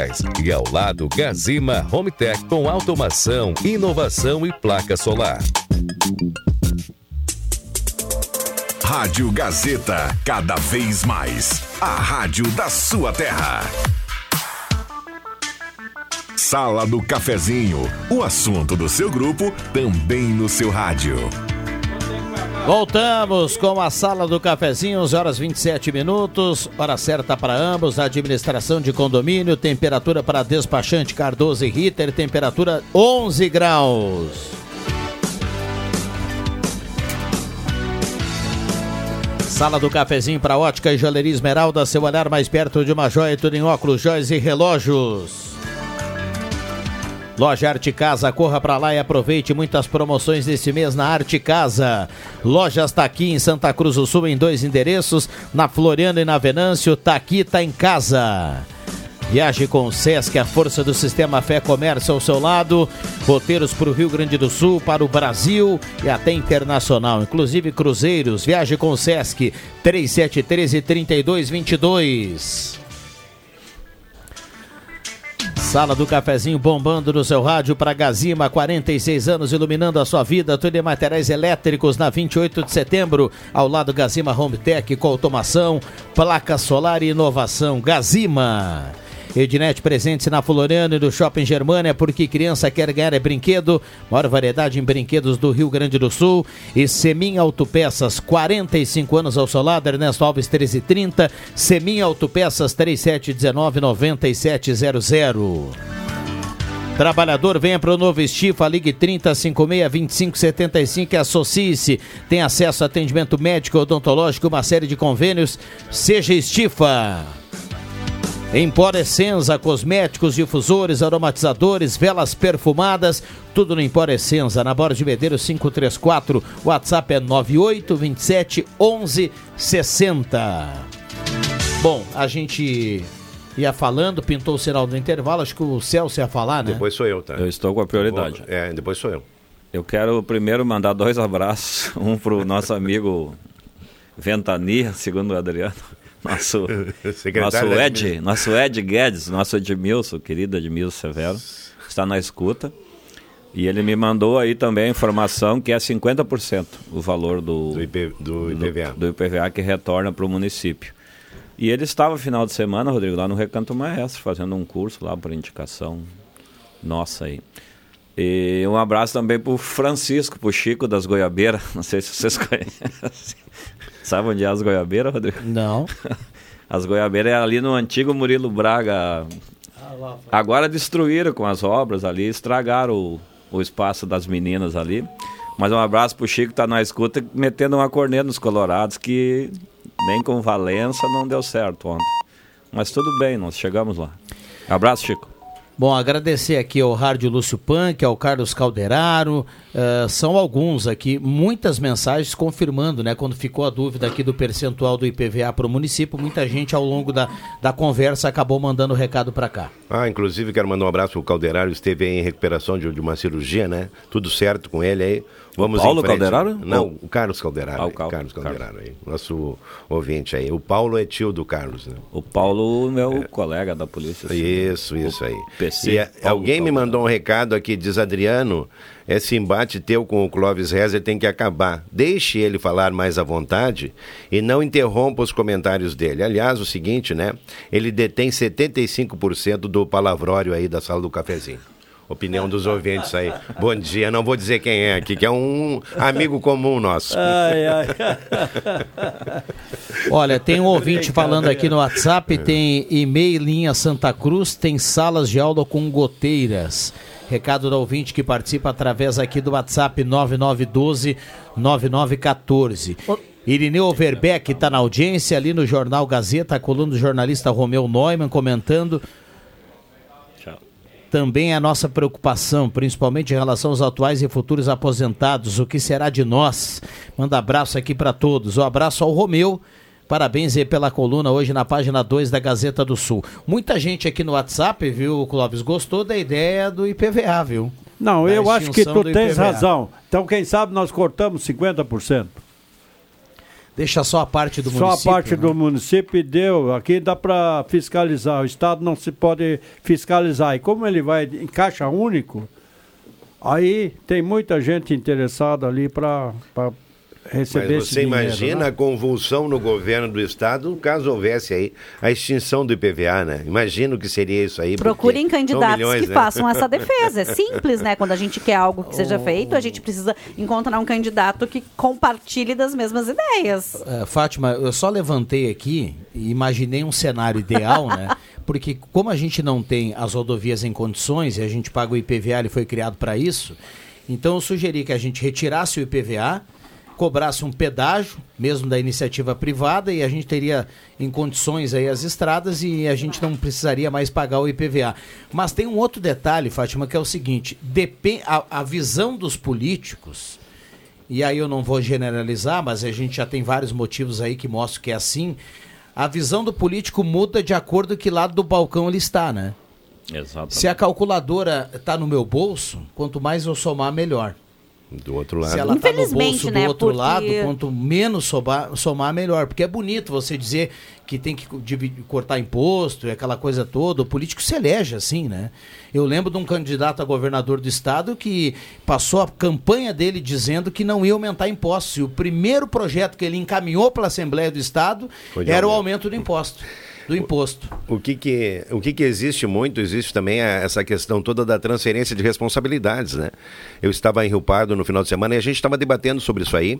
Speaker 24: E ao lado, Gazima Home Tech com automação, inovação e placa solar.
Speaker 16: Rádio Gazeta, cada vez mais. A rádio da sua terra. Sala do Cafezinho, o assunto do seu grupo também no seu rádio.
Speaker 1: Voltamos com a sala do cafezinho, 11 horas 27 minutos, hora certa para ambos, administração de condomínio, temperatura para despachante Cardoso e Ritter, temperatura 11 graus. Sala do cafezinho para ótica e joalheria Esmeralda, seu olhar mais perto de uma joia, tudo em óculos, joias e relógios. Loja Arte Casa, corra para lá e aproveite muitas promoções desse mês na Arte Casa. Lojas tá aqui em Santa Cruz do Sul em dois endereços, na Floriano e na Venâncio. Tá aqui, tá em casa. Viaje com o Sesc, a força do sistema Fé Comércio ao seu lado. Roteiros para o Rio Grande do Sul, para o Brasil e até internacional, inclusive cruzeiros. Viaje com o Sesc, 3713 3222. Sala do cafezinho bombando no seu rádio para Gazima, 46 anos iluminando a sua vida, tudo em materiais elétricos na 28 de setembro, ao lado Gazima Home Tech com automação, placa solar e inovação. Gazima. Ednet presente na Floriano e no Shopping Germânia, porque criança quer ganhar é brinquedo. Maior variedade em brinquedos do Rio Grande do Sul. E Semin Autopeças, 45 anos ao seu lado, Ernesto Alves 1330. Semin Autopeças 3719-9700. Trabalhador, venha para o novo Estifa, ligue 3056-2575 e associe-se. Tem acesso a atendimento médico, odontológico, uma série de convênios. Seja Estifa. Empor Essenza, cosméticos, difusores, aromatizadores, velas perfumadas, tudo no Empor Essenza, na Borda de Medeiros 534, WhatsApp é 9827 1160. Bom, a gente ia falando, pintou o sinal do intervalo, acho que o Celso ia falar, né?
Speaker 20: Depois sou eu, tá?
Speaker 8: Eu estou com a prioridade.
Speaker 20: É, depois sou eu.
Speaker 8: Eu quero primeiro mandar dois abraços, um para o nosso amigo Ventania, segundo o Adriano. Nosso, nosso Ed, nosso Ed Guedes, nosso Edmilson, querido Edmilson Severo, está na escuta. E ele me mandou aí também a informação que é 50% o valor do,
Speaker 20: do, IP, do IPVA.
Speaker 8: Do, do IPVA que retorna para o município. E ele estava final de semana, Rodrigo, lá no Recanto Maestro, fazendo um curso lá por indicação nossa aí. E um abraço também para o Francisco, para o Chico das Goiabeiras. Não sei se vocês conhecem. Sabe onde é as goiabeiras, Rodrigo?
Speaker 1: Não.
Speaker 8: As goiabeiras é ali no antigo Murilo Braga. Agora destruíram com as obras ali, estragaram o, o espaço das meninas ali. Mas um abraço pro Chico, tá na escuta, metendo uma corneta nos colorados, que nem com Valença não deu certo ontem. Mas tudo bem, nós chegamos lá. Abraço, Chico.
Speaker 1: Bom, agradecer aqui ao Rádio Lúcio Punk, ao Carlos Calderaro, uh, são alguns aqui, muitas mensagens confirmando, né? Quando ficou a dúvida aqui do percentual do IPVA para o município, muita gente ao longo da, da conversa acabou mandando recado para cá.
Speaker 20: Ah, inclusive quero mandar um abraço pro Calderaro, esteve em recuperação de, de uma cirurgia, né? Tudo certo com ele aí. Vamos
Speaker 8: O Paulo. Calderaro?
Speaker 20: Não,
Speaker 8: Ou-
Speaker 20: o Carlos Calderaro.
Speaker 8: Ah, o Cal-
Speaker 20: Carlos Calderaro aí, nosso ouvinte aí. O Paulo é tio do Carlos, né?
Speaker 8: O Paulo, meu colega da polícia.
Speaker 20: Isso, isso aí.
Speaker 8: PC,
Speaker 20: E
Speaker 8: Paulo
Speaker 20: alguém me mandou um recado aqui, diz Adriano, esse embate teu com o Clóvis Rezer tem que acabar. Deixe ele falar mais à vontade e não interrompa os comentários dele. Aliás, o seguinte, né? Ele detém 75% do palavrório aí da sala do cafezinho. Opinião dos ouvintes aí. Bom dia, não vou dizer quem é aqui, que é um amigo comum nosso.
Speaker 4: Ai, ai.
Speaker 1: Olha, tem um ouvinte falando aqui no WhatsApp, tem e-mail linha Santa Cruz, tem salas de aula com goteiras. Recado do ouvinte que participa através aqui do WhatsApp 9912 9914. Irineu Overbeck está na audiência ali no Jornal Gazeta, a coluna do jornalista Romeu Neumann comentando. Também é a nossa preocupação, principalmente em relação aos atuais e futuros aposentados, o que será de nós? Manda abraço aqui para todos. Um abraço ao Romeu. Parabéns aí pela coluna hoje na página 2 da Gazeta do Sul. Muita gente aqui no WhatsApp, viu, Clóvis, gostou da ideia do IPVA, viu?
Speaker 4: Não,
Speaker 1: Da
Speaker 4: eu acho que tu tens razão. Então, quem sabe nós cortamos 50%.
Speaker 1: Deixa só a parte do
Speaker 4: Só
Speaker 1: município.
Speaker 4: a parte
Speaker 1: né?
Speaker 4: do município e deu. Aqui dá para fiscalizar. O Estado não se pode fiscalizar. E como ele vai em caixa único, aí tem muita gente interessada ali para receber
Speaker 20: Mas você
Speaker 4: dinheiro,
Speaker 20: imagina
Speaker 4: né?
Speaker 20: a convulsão no governo do estado caso houvesse aí a extinção do IPVA, né? Imagina o que seria isso aí.
Speaker 3: Procurem candidatos
Speaker 20: milhões,
Speaker 3: que
Speaker 20: né?
Speaker 3: façam essa defesa. É simples, né? Quando a gente quer algo que seja feito, a gente precisa encontrar um candidato que compartilhe das mesmas ideias.
Speaker 1: É, Fátima, eu só levantei aqui e imaginei um cenário ideal, né? Porque como a gente não tem as rodovias em condições e a gente paga o IPVA, ele foi criado para isso, então eu sugeri que a gente retirasse o IPVA, cobrasse um pedágio, mesmo da iniciativa privada, e a gente teria em condições aí as estradas e a gente não precisaria mais pagar o IPVA. Mas tem um outro detalhe, Fátima, que é o seguinte: depen- a, a visão dos políticos e aí eu não vou generalizar, mas a gente já tem vários motivos aí que mostram que é assim. A visão do político muda de acordo com que lado do balcão ele está, né?
Speaker 8: Exatamente.
Speaker 1: Se a calculadora está no meu bolso, quanto mais eu somar, melhor.
Speaker 20: Do outro lado.
Speaker 1: Se ela está no bolso do
Speaker 3: né,
Speaker 1: outro
Speaker 3: porque-
Speaker 1: lado, quanto menos somar, somar, melhor. Porque é bonito você dizer que tem que dividir- cortar imposto e aquela coisa toda. O político se elege assim, né? Eu lembro de um candidato a governador do estado que passou a campanha dele dizendo que não ia aumentar impostos. E o primeiro projeto que ele encaminhou para a Assembleia do Estado
Speaker 20: Foi
Speaker 1: era o
Speaker 20: aumento
Speaker 1: do imposto. Do imposto.
Speaker 20: O que que, o que que existe muito, existe também a- essa questão toda da transferência de responsabilidades, né? Eu estava em Rio Pardo no final de semana e a gente estava debatendo sobre isso aí,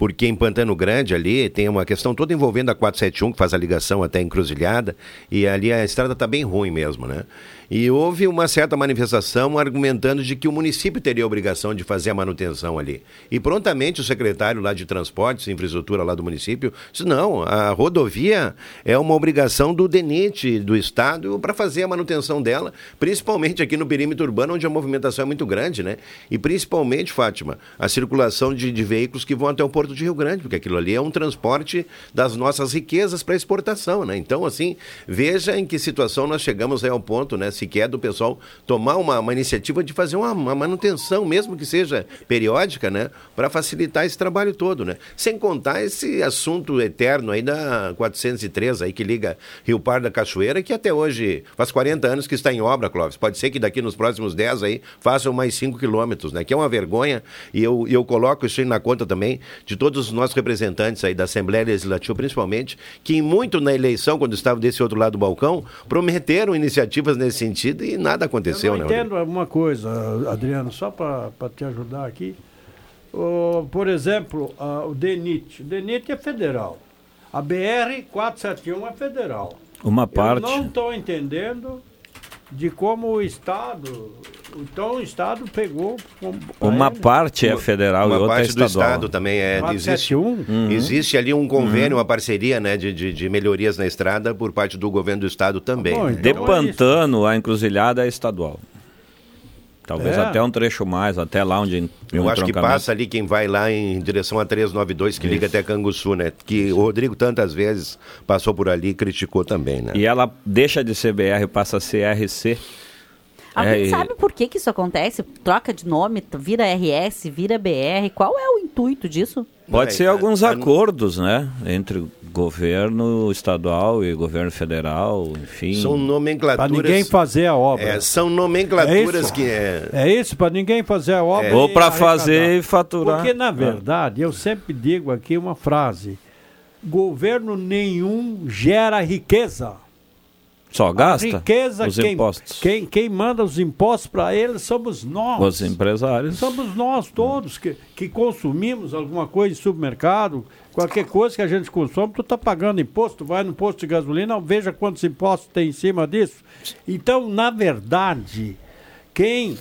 Speaker 20: porque em Pantano Grande ali tem uma questão toda envolvendo a 471, que faz a ligação até a Encruzilhada, e ali a estrada está bem ruim mesmo, né? E houve uma certa manifestação argumentando de que o município teria a obrigação de fazer a manutenção ali. E prontamente o secretário lá de Transportes e Infraestrutura lá do município disse, não, a rodovia é uma obrigação do DENIT do Estado para fazer a manutenção dela, principalmente aqui no perímetro urbano, onde a movimentação é muito grande, né? E principalmente, Fátima, a circulação de, de veículos que vão até o Porto de Rio Grande, porque aquilo ali é um transporte das nossas riquezas para exportação, né? Então, assim, veja em que situação nós chegamos aí ao ponto, né? Sequer do pessoal tomar uma, uma iniciativa de fazer uma, uma manutenção, mesmo que seja periódica, né? Para facilitar esse trabalho todo, né? Sem contar esse assunto eterno aí da 403 aí que liga Rio Pardo da Cachoeira, que até hoje faz 40 anos que está em obra, Clóvis. Pode ser que daqui nos próximos 10 aí façam mais 5 quilômetros, né? Que é uma vergonha e eu, eu coloco isso aí na conta também de todos os nossos representantes aí da Assembleia Legislativa, principalmente, que muito na eleição, quando estavam desse outro lado do balcão, prometeram iniciativas nesse sentido e nada aconteceu,
Speaker 4: Eu
Speaker 20: né?
Speaker 4: não entendo uma coisa, Adriano, só para te ajudar aqui. O- por exemplo, a- o DENIT. O DENIT é federal. A BR 471 é federal.
Speaker 8: Uma parte.
Speaker 4: Eu não estou entendendo de como o Estado. Então o Estado pegou.
Speaker 8: Uma
Speaker 4: ele.
Speaker 8: parte é federal
Speaker 20: Uma
Speaker 8: e outra é
Speaker 20: parte do
Speaker 8: estadual.
Speaker 20: Estado também é. Existe,
Speaker 4: 471?
Speaker 8: Uhum.
Speaker 20: existe ali um convênio,
Speaker 8: Uhum.
Speaker 20: uma parceria né, de, de, de melhorias na estrada por parte do governo do Estado também. né?
Speaker 8: De Pantano, a encruzilhada é estadual. Talvez
Speaker 20: É.
Speaker 8: até um trecho mais, até lá onde
Speaker 20: Eu
Speaker 8: um
Speaker 20: acho que passa ali quem vai lá em direção a 392, que liga
Speaker 8: Isso.
Speaker 20: até Canguçu, né? Que o Rodrigo tantas vezes passou por ali e criticou também, né?
Speaker 8: E ela deixa de ser BR e passa a ser RC.
Speaker 3: Alguém
Speaker 8: É,
Speaker 3: sabe por que, que isso acontece? Troca de nome, vira RS, vira BR. Qual é o intuito disso?
Speaker 8: Pode
Speaker 20: É,
Speaker 8: ser
Speaker 20: a-
Speaker 8: alguns
Speaker 20: a-
Speaker 8: acordos, né? Entre governo estadual e governo federal, enfim.
Speaker 20: São nomenclaturas.
Speaker 4: Pra ninguém fazer a obra.
Speaker 20: É, são nomenclaturas
Speaker 4: isso?
Speaker 20: que é.
Speaker 4: É isso, para ninguém fazer a obra.
Speaker 8: É. Ou pra
Speaker 4: arrecadar.
Speaker 8: fazer e faturar.
Speaker 4: Porque, na
Speaker 8: É.
Speaker 4: verdade, eu sempre digo aqui uma frase: governo nenhum gera riqueza.
Speaker 8: Só gasta
Speaker 4: A riqueza,
Speaker 8: os
Speaker 4: quem,
Speaker 8: impostos.
Speaker 4: Quem, quem manda os impostos para eles somos nós.
Speaker 8: Os empresários.
Speaker 4: Somos nós todos que, que consumimos alguma coisa em supermercado, qualquer coisa que a gente consome, tu está pagando imposto, vai no posto de gasolina, veja quantos impostos tem em cima disso. Então, na verdade, quem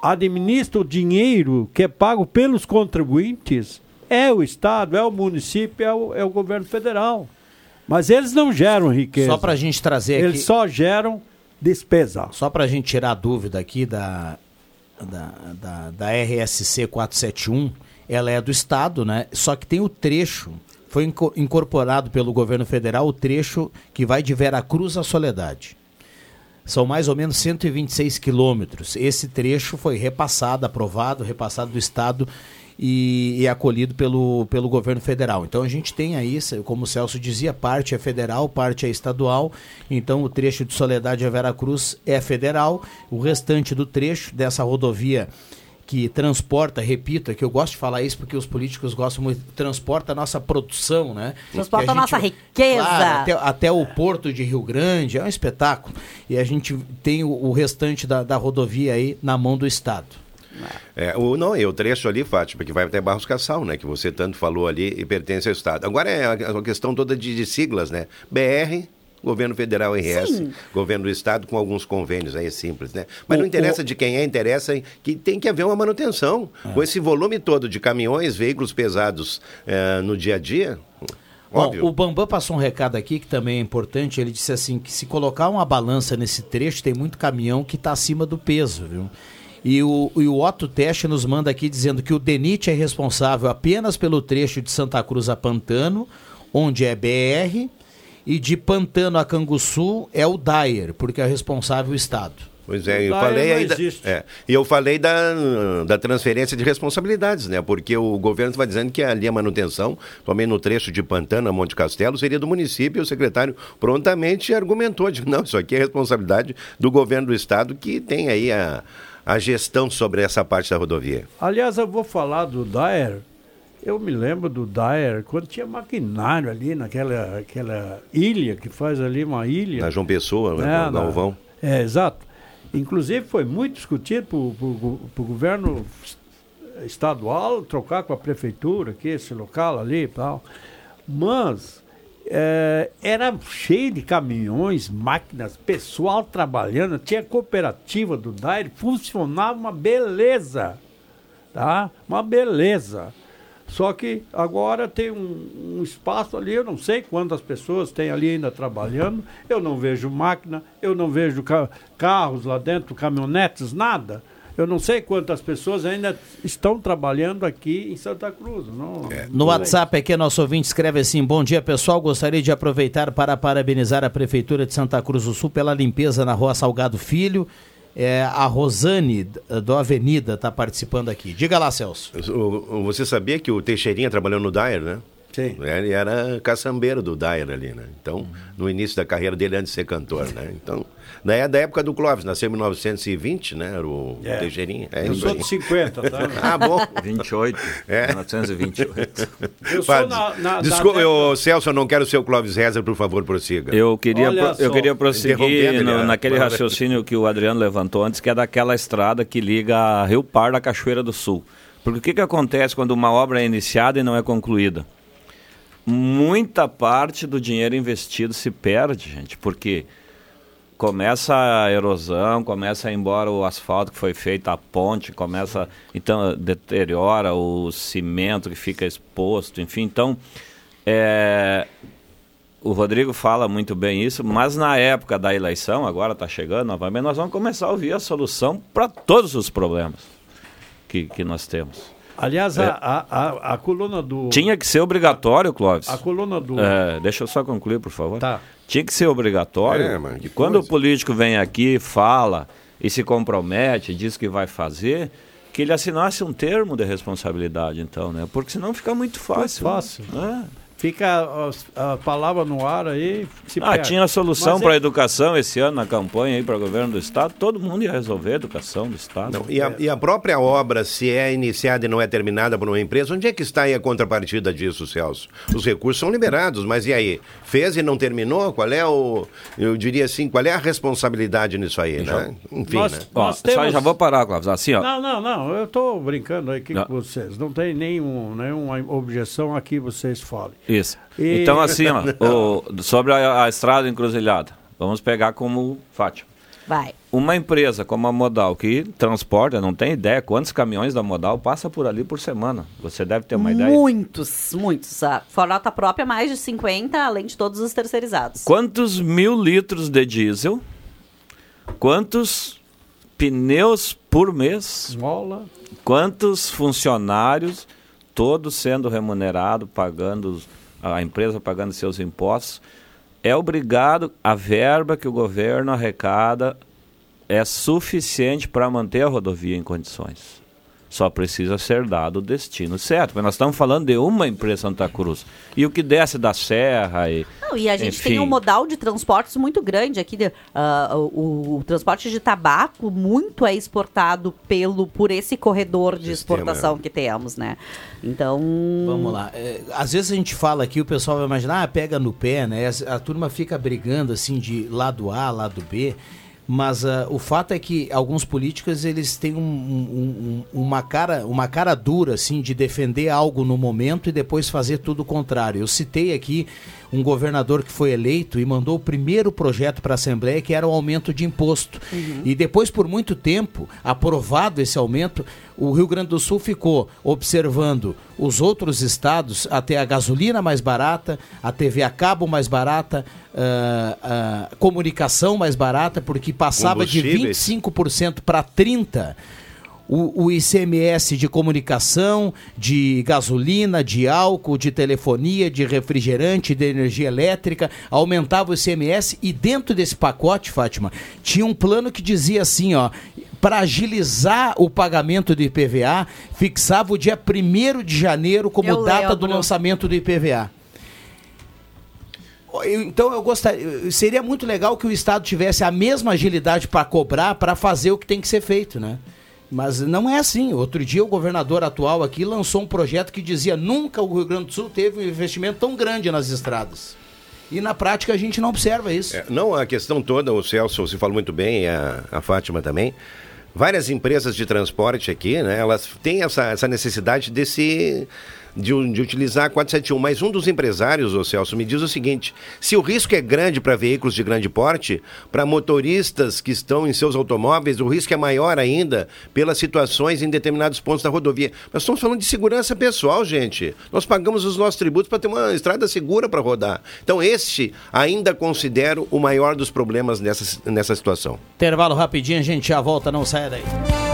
Speaker 4: administra o dinheiro que é pago pelos contribuintes é o Estado, é o município, é o, é o governo federal. Mas eles não geram riqueza.
Speaker 1: Só pra gente trazer aqui.
Speaker 4: Eles só geram despesa.
Speaker 1: Só para a gente tirar a dúvida aqui da, da, da, da RSC 471, ela é do Estado, né? Só que tem o trecho, foi inco- incorporado pelo governo federal, o trecho que vai de Veracruz à Soledade. São mais ou menos 126 quilômetros. Esse trecho foi repassado, aprovado, repassado do Estado e, e acolhido pelo, pelo governo federal. Então a gente tem aí, como o Celso dizia, parte é federal, parte é estadual. Então o trecho de Soledade a Veracruz é federal. O restante do trecho dessa rodovia que transporta, repito, é que eu gosto de falar isso porque os políticos gostam muito, transporta a nossa produção, né?
Speaker 3: Transporta a nossa riqueza.
Speaker 1: Claro, até, até o porto de Rio Grande, é um espetáculo. E a gente tem o, o restante da, da rodovia aí na mão do Estado.
Speaker 20: É, o, não, é o trecho ali, Fátima, que vai até Barros Cassal, né? Que você tanto falou ali e pertence ao Estado. Agora é a, questão toda de, de siglas, né? BR, Governo Federal RS,
Speaker 3: Sim.
Speaker 20: Governo do Estado com alguns convênios, aí é simples, né? Mas
Speaker 1: O-
Speaker 20: não interessa
Speaker 1: o-
Speaker 20: de quem é, interessa que tem que haver uma manutenção. Com esse volume todo de caminhões, veículos pesados eh, no dia a dia, óbvio.
Speaker 1: Bom, o Bambam passou um recado aqui que também é importante. Ele disse assim que se colocar uma balança nesse trecho, tem muito caminhão que está acima do peso, viu? E o, e o Otto Teste nos manda aqui dizendo que o DENIT é responsável apenas pelo trecho de Santa Cruz a Pantano, onde é BR, e de Pantano a Canguçu é o Dyer, porque é responsável o Estado.
Speaker 20: Pois é, eu falei aí. da- é, e eu falei da, da transferência de responsabilidades, né? Porque o governo está dizendo que ali a manutenção, também no trecho de Pantana, a Monte Castelo, seria do município, e o secretário prontamente argumentou, de não, isso aqui é responsabilidade do governo do estado que tem aí a, a gestão sobre essa parte da rodovia.
Speaker 4: Aliás, eu vou falar do Dyer. Eu me lembro do Dyer quando tinha maquinário ali naquela aquela ilha que faz ali uma ilha.
Speaker 20: Na João Pessoa, né,
Speaker 4: É,
Speaker 20: no
Speaker 4: na-
Speaker 20: Galvão.
Speaker 4: É, exato. Inclusive foi muito discutido para o governo estadual trocar com a prefeitura aqui, esse local ali e tal. Mas é, era cheio de caminhões, máquinas, pessoal trabalhando, tinha cooperativa do Daire, funcionava uma beleza, tá? Uma beleza. Só que agora tem um, um espaço ali, eu não sei quantas pessoas tem ali ainda trabalhando, eu não vejo máquina, eu não vejo ca- carros lá dentro, caminhonetes, nada. Eu não sei quantas pessoas ainda estão trabalhando aqui em Santa Cruz. Não,
Speaker 1: No WhatsApp aqui, nosso ouvinte escreve assim: Bom dia pessoal, gostaria de aproveitar para parabenizar a Prefeitura de Santa Cruz do Sul pela limpeza na rua Salgado Filho. É, a Rosane do Avenida está participando aqui. Diga lá, Celso.
Speaker 20: Você sabia que o Teixeirinha trabalhou no Dyer, né?
Speaker 4: Sim.
Speaker 20: Ele era caçambeiro do Dyer ali, né? Então, no início da carreira dele, antes de ser cantor, né? Então, na é da época do Clóvis, nasceu em 1920, né? Era o
Speaker 4: É.
Speaker 20: Teixeirinha. É
Speaker 4: Eu sou
Speaker 20: aí.
Speaker 4: de 50, tá?
Speaker 20: ah, bom.
Speaker 8: 28,
Speaker 20: É.
Speaker 8: 1928.
Speaker 4: Eu sou na, na,
Speaker 20: Desculpa, eu, Celso, eu não quero ser o Clóvis Rezer, por favor, prossiga.
Speaker 8: Eu queria, pro- eu queria prosseguir no-
Speaker 20: ele,
Speaker 8: naquele raciocínio que o Adriano levantou antes, que é daquela estrada que liga Rio Pardo à Cachoeira do Sul. Porque o que, que acontece quando uma obra é iniciada e não é concluída? muita parte do dinheiro investido se perde, gente, porque começa a erosão, começa a ir embora o asfalto que foi feito, a ponte, começa, então, deteriora o cimento que fica exposto, enfim, então, é, o Rodrigo fala muito bem isso, mas na época da eleição, agora está chegando novamente, nós vamos começar a ouvir a solução para todos os problemas que, que nós temos.
Speaker 4: Aliás,
Speaker 8: É.
Speaker 4: a, a, a, a coluna do.
Speaker 8: Tinha que ser obrigatório, Clóvis.
Speaker 4: A coluna do.
Speaker 8: É, deixa eu só concluir, por favor.
Speaker 4: Tá.
Speaker 8: Tinha que ser obrigatório.
Speaker 20: É, mas que
Speaker 8: e quando
Speaker 20: coisa.
Speaker 8: o político vem aqui, fala e se compromete, diz que vai fazer, que ele assinasse um termo de responsabilidade, então, né? Porque senão fica muito fácil.
Speaker 4: fácil.
Speaker 8: né?
Speaker 4: Fica a, a palavra no ar aí. Se
Speaker 8: Ah,
Speaker 4: perde.
Speaker 8: tinha solução para a
Speaker 4: é-
Speaker 8: educação esse ano na campanha aí para o governo do estado. Todo mundo ia resolver a educação do estado.
Speaker 20: Não, e, a, e a própria obra, se é iniciada e não é terminada por uma empresa, onde é que está aí a contrapartida disso, Celso? Os recursos são liberados, mas e aí? Fez e não terminou? Qual é o. Eu diria assim, qual é a responsabilidade nisso aí, né? Enfim,
Speaker 4: Nós-
Speaker 20: né?
Speaker 8: Ó,
Speaker 4: Nós
Speaker 8: Só
Speaker 4: temos-
Speaker 8: já vou parar, Clóvis. Assim, ó.
Speaker 4: Não, não, não. Eu estou brincando aqui
Speaker 8: Não.
Speaker 4: com vocês. Não tem nenhum, nenhuma objeção aqui, vocês falem.
Speaker 8: Isso.
Speaker 4: E-
Speaker 8: Então, assim, ó, o- sobre a, a estrada encruzilhada, vamos pegar como Fátima.
Speaker 3: Vai.
Speaker 8: Uma empresa como a Modal, que transporta, não tem ideia quantos caminhões da Modal passa por ali por semana. Você deve ter uma ideia.
Speaker 3: Muitos, muitos. A frota própria, mais de 50, além de todos os terceirizados.
Speaker 8: Quantos mil litros de diesel? Quantos pneus por mês?
Speaker 4: Esmola.
Speaker 8: Quantos funcionários, todos sendo remunerados, pagando, a empresa pagando seus impostos? É obrigado, a verba que o governo arrecada é suficiente para manter a rodovia em condições. Só precisa ser dado o destino certo. Mas nós estamos falando de uma empresa Santa Cruz. E o que desce da serra e.
Speaker 3: Não, e a gente
Speaker 8: enfim,
Speaker 3: tem um modal de transportes muito grande aqui. de- ah, o, o transporte de tabaco muito é exportado pelo por esse corredor de exportação que temos, né? Então.
Speaker 1: Vamos lá. É, às vezes a gente fala aqui, o pessoal vai imaginar, ah, pega no pé, né? A, a turma fica brigando assim de lado A, lado B. Mas ah, o fato é que alguns políticos eles têm um- um- um- uma, cara, uma cara dura assim de defender algo no momento e depois fazer tudo o contrário. Eu citei aqui um governador que foi eleito e mandou o primeiro projeto para a Assembleia que era o aumento de imposto. E depois, por muito tempo, aprovado esse aumento, o Rio Grande do Sul ficou observando os outros estados a ter a gasolina mais barata, a TV a cabo mais barata, ah, ah, comunicação mais barata, porque passava de
Speaker 20: Combustíveis.
Speaker 1: 25% para 30%. O, o ICMS de comunicação, de gasolina, de álcool, de telefonia, de refrigerante, de energia elétrica, aumentava o ICMS e dentro desse pacote, Fátima, tinha um plano que dizia assim, ó, para agilizar o pagamento do IPVA, fixava o dia 1 de janeiro como
Speaker 3: Eu
Speaker 1: data do lançamento do IPVA. Então eu gostaria, seria muito legal que o Estado tivesse a mesma agilidade para cobrar, para fazer o que tem que ser feito, né? Mas não é assim. Outro dia o governador atual aqui lançou um projeto que dizia nunca o Rio Grande do Sul teve um investimento tão grande nas estradas. E na prática a gente não observa isso.
Speaker 20: É, não, a questão toda, o Celso, você falou muito bem, a, a Fátima também. Várias empresas de transporte aqui, né, elas têm essa, essa necessidade desse. De, de utilizar a 471, mas um dos empresários, o Celso, me diz o seguinte: se o risco é grande para veículos de grande porte, para motoristas que estão em seus automóveis, o risco é maior ainda pelas situações em determinados pontos da rodovia. Nós estamos falando de segurança pessoal, gente. Nós pagamos os nossos tributos para ter uma estrada segura para rodar. Então, este ainda considero o maior dos problemas nessa, nessa situação.
Speaker 1: Intervalo rapidinho, a gente já volta, não saia daí.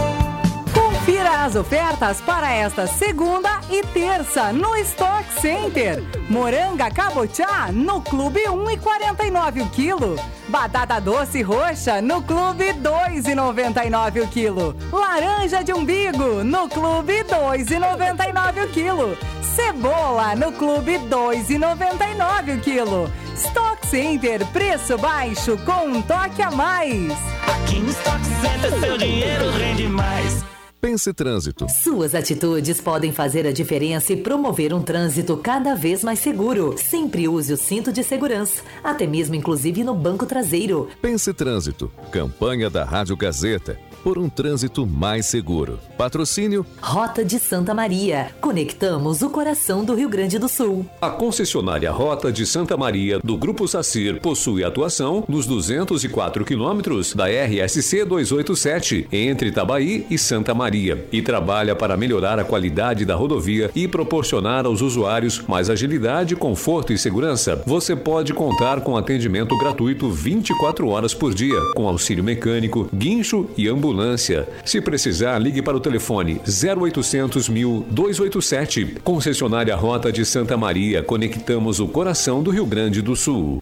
Speaker 25: Confira as ofertas para esta segunda e terça no Stock Center. Moranga cabotiá no Clube 1,49 o quilo. Batata doce roxa no Clube 2,99 o quilo. Laranja de umbigo no Clube 2,99 o quilo. Cebola no Clube 2,99 o quilo. Stock Center, preço baixo com um toque a mais.
Speaker 18: Aqui no Stock Center seu dinheiro rende mais.
Speaker 24: Pense Trânsito.
Speaker 26: Suas atitudes podem fazer a diferença e promover um trânsito cada vez mais seguro. Sempre use o cinto de segurança, até mesmo inclusive no banco traseiro.
Speaker 24: Pense Trânsito. Campanha da Rádio Gazeta. Por um trânsito mais seguro. Patrocínio
Speaker 26: Rota de Santa Maria. Conectamos o coração do Rio Grande do Sul.
Speaker 27: A concessionária Rota de Santa Maria do Grupo Sacir possui atuação nos 204 quilômetros da RSC 287 entre Itabaí e Santa Maria e trabalha para melhorar a qualidade da rodovia e proporcionar aos usuários mais agilidade, conforto e segurança. Você pode contar com atendimento gratuito 24 horas por dia, com auxílio mecânico, guincho e ambulância. Se precisar, ligue para o telefone 0800 mil 287. Concessionária Rota de Santa Maria. Conectamos o coração do Rio Grande do Sul.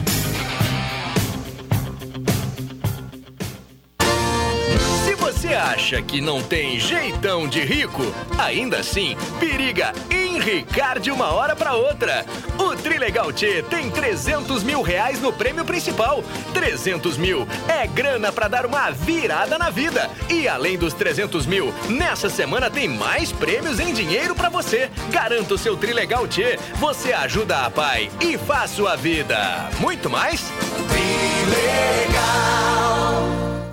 Speaker 28: Acha que não tem jeitão de rico, ainda assim, periga enricar de uma hora para outra. O Trilegal T tem 300 mil reais no prêmio principal. 300 mil é grana para dar uma virada na vida. E além dos 300 mil, nessa semana tem mais prêmios em dinheiro para você. Garanta o seu Trilegal T. Você ajuda a pai e faz sua vida. Muito mais?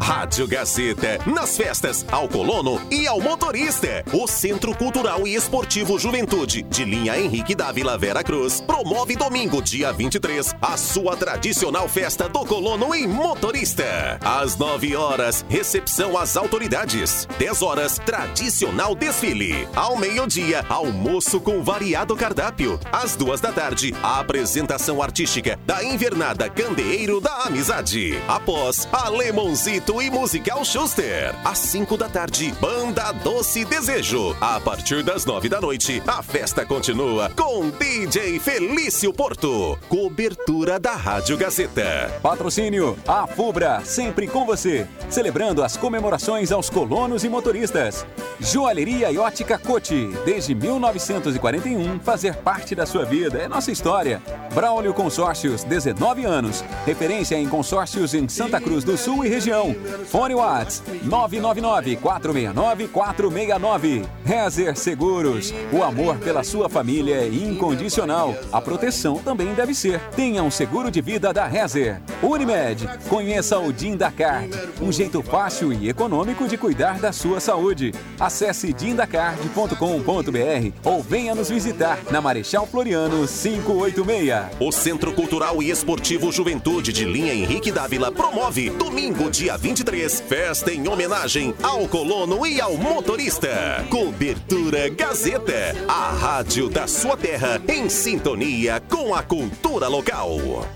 Speaker 29: はい。
Speaker 15: Rádio Gazeta, nas festas, ao colono e ao motorista. O Centro Cultural e Esportivo Juventude, de linha Henrique Dávila Vera Cruz, promove domingo, dia 23, a sua tradicional festa do colono e motorista. Às 9 horas, recepção às autoridades. 10 horas, tradicional desfile. Ao meio-dia, almoço com variado cardápio. Às duas da tarde, a apresentação artística da Invernada Candeeiro da Amizade. Após, Alemonzito e Musical Schuster. Às 5 da tarde, Banda Doce Desejo. A partir das 9 da noite, a festa continua com DJ Felício Porto. Cobertura da Rádio Gazeta.
Speaker 9: Patrocínio A Fubra, sempre com você. Celebrando as comemorações aos colonos e motoristas. Joalheria e ótica Cote. Desde 1941, fazer parte da sua vida é nossa história. Braulio Consórcios, 19 anos. Referência em consórcios em Santa Cruz do Sul e região. Fone Whats 999-469-469. Rezer Seguros. O amor pela sua família é incondicional. A proteção também deve ser. Tenha um seguro de vida da Rezer. Unimed. Conheça o Dindacard. Um jeito fácil e econômico de cuidar da sua saúde. Acesse dindacard.com.br ou venha nos visitar na Marechal Floriano 586.
Speaker 15: O Centro Cultural e Esportivo Juventude de linha Henrique Dávila promove domingo, dia 23, festa em homenagem ao colono e ao motorista. Cobertura Gazeta, a rádio da sua terra em sintonia com a cultura local.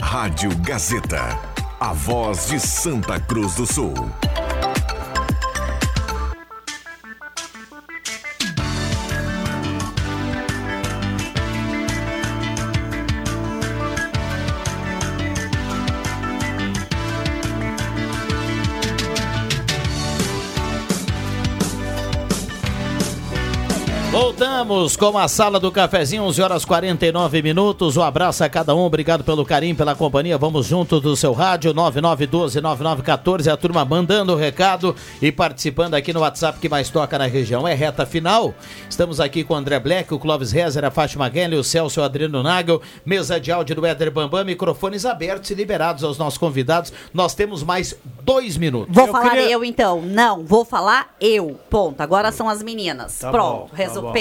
Speaker 16: Rádio Gazeta, a voz de Santa Cruz do Sul.
Speaker 1: Voltamos com a sala do cafezinho, 11 horas 49 minutos. Um abraço a cada um, obrigado pelo carinho, pela companhia. Vamos juntos do seu rádio 9912-9914. A turma mandando o recado e participando aqui no WhatsApp que mais toca na região. É reta final. Estamos aqui com o André Black, o Clóvis Rezer, a Fátima Guelli, o Celso o Adriano Nagel, mesa de áudio do Éder Bambam, microfones abertos e liberados aos nossos convidados. Nós temos mais dois minutos.
Speaker 3: Vou falar eu então. Não, vou falar eu. Ponto. Agora são as meninas.
Speaker 20: Tá
Speaker 3: Pronto.
Speaker 20: bom, tá bom.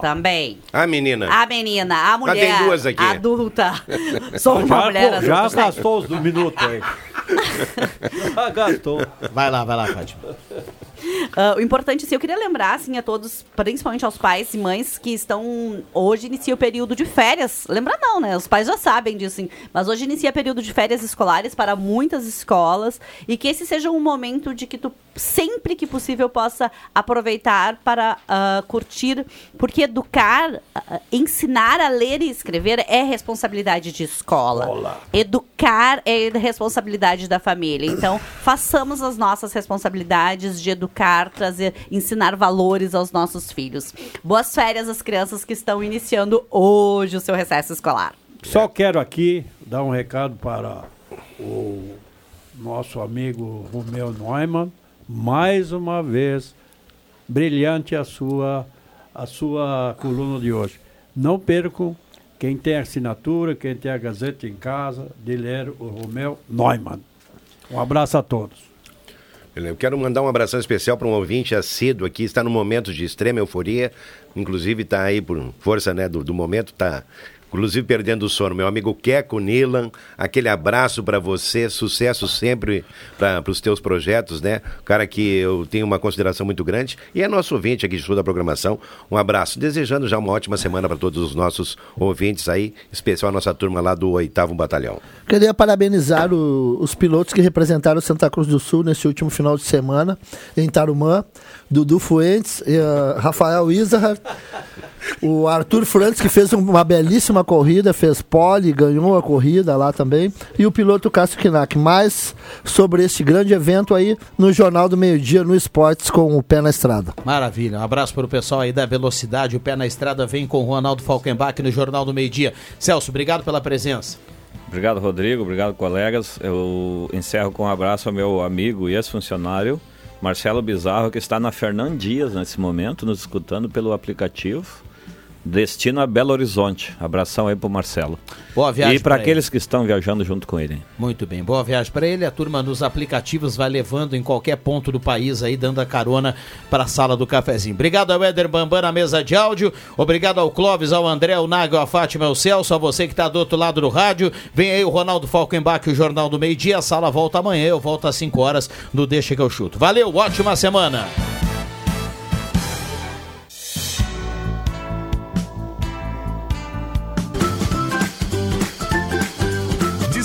Speaker 3: Também.
Speaker 20: A menina.
Speaker 3: A menina, a mulher.
Speaker 20: tem duas aqui.
Speaker 3: Adulta. Sou uma
Speaker 4: já,
Speaker 3: mulher
Speaker 4: já
Speaker 3: adulta. segue.
Speaker 4: gastou os do minuto aí. já gastou.
Speaker 1: Vai lá, vai lá, Fátima.
Speaker 3: Ah, o importante, assim, eu queria lembrar, assim, a todos, principalmente aos pais e mães que estão, hoje inicia o período de férias. Lembra não, né? Os pais já sabem disso, mas hoje inicia período de férias escolares para muitas escolas e que esse seja um momento de que tu, sempre que possível, possa aproveitar para ah, curtir, porque educar, ah, ensinar a ler e escrever é responsabilidade de escola. Educar é responsabilidade da família. Então, façamos as nossas responsabilidades de educar, trazer, ensinar valores aos nossos filhos. Boas férias às crianças que estão iniciando hoje o seu recesso escolar.
Speaker 4: Só quero aqui dar um recado para o nosso amigo Romeu Neumann. Mais uma vez, brilhante a sua, a sua coluna de hoje. Não percam, quem tem assinatura, quem tem a Gazeta em casa, de ler o Romeu Neumann. Um abraço a todos.
Speaker 20: Eu quero mandar um abração especial para um ouvinte assíduo aqui, está num momento de extrema euforia, inclusive está aí por força né, do, do momento, está inclusive perdendo o sono. Meu amigo Keco Nilan, aquele abraço para você, sucesso sempre para os teus projetos, né? Cara que eu tenho uma consideração muito grande e é nosso ouvinte aqui de toda a programação. Um abraço, desejando já uma ótima semana para todos os nossos ouvintes aí, especial a nossa turma lá do oitavo Batalhão.
Speaker 30: Queria parabenizar o- os pilotos que representaram Santa Cruz do Sul nesse último final de semana, em Tarumã. Dudu Fuentes, eh, Rafael Izahar, o Arthur Frantes, que fez uma belíssima corrida, fez pole, ganhou a corrida lá também, e o piloto Cássio Kinak. Mais sobre este grande evento aí no Jornal do Meio Dia, no Esportes, com o pé na estrada.
Speaker 1: Maravilha. Um abraço para o pessoal aí da Velocidade. O Pé na Estrada vem com o Ronaldo Falkenbach no Jornal do Meio Dia. Celso, obrigado pela presença.
Speaker 8: Obrigado, Rodrigo. Obrigado, colegas. Eu encerro com um abraço ao meu amigo e ex-funcionário, Marcelo Bizarro, que está na Fernand Dias nesse momento, nos escutando pelo aplicativo. Destino a Belo Horizonte. Abração aí pro Marcelo.
Speaker 1: Boa viagem
Speaker 8: E para aqueles que estão viajando junto com ele.
Speaker 1: Muito bem, boa viagem para ele. A turma nos aplicativos vai levando em qualquer ponto do país aí, dando a carona para a sala do cafezinho. Obrigado ao Éder Bambam na mesa de áudio. Obrigado ao Clóvis, ao André, ao Nago, à Fátima, ao Celso, a você que está do outro lado do rádio. Vem aí o Ronaldo Falkenbach, o Jornal do Meio Dia. A sala volta amanhã. Eu volto às 5 horas no Deixa que eu chuto. Valeu, ótima semana.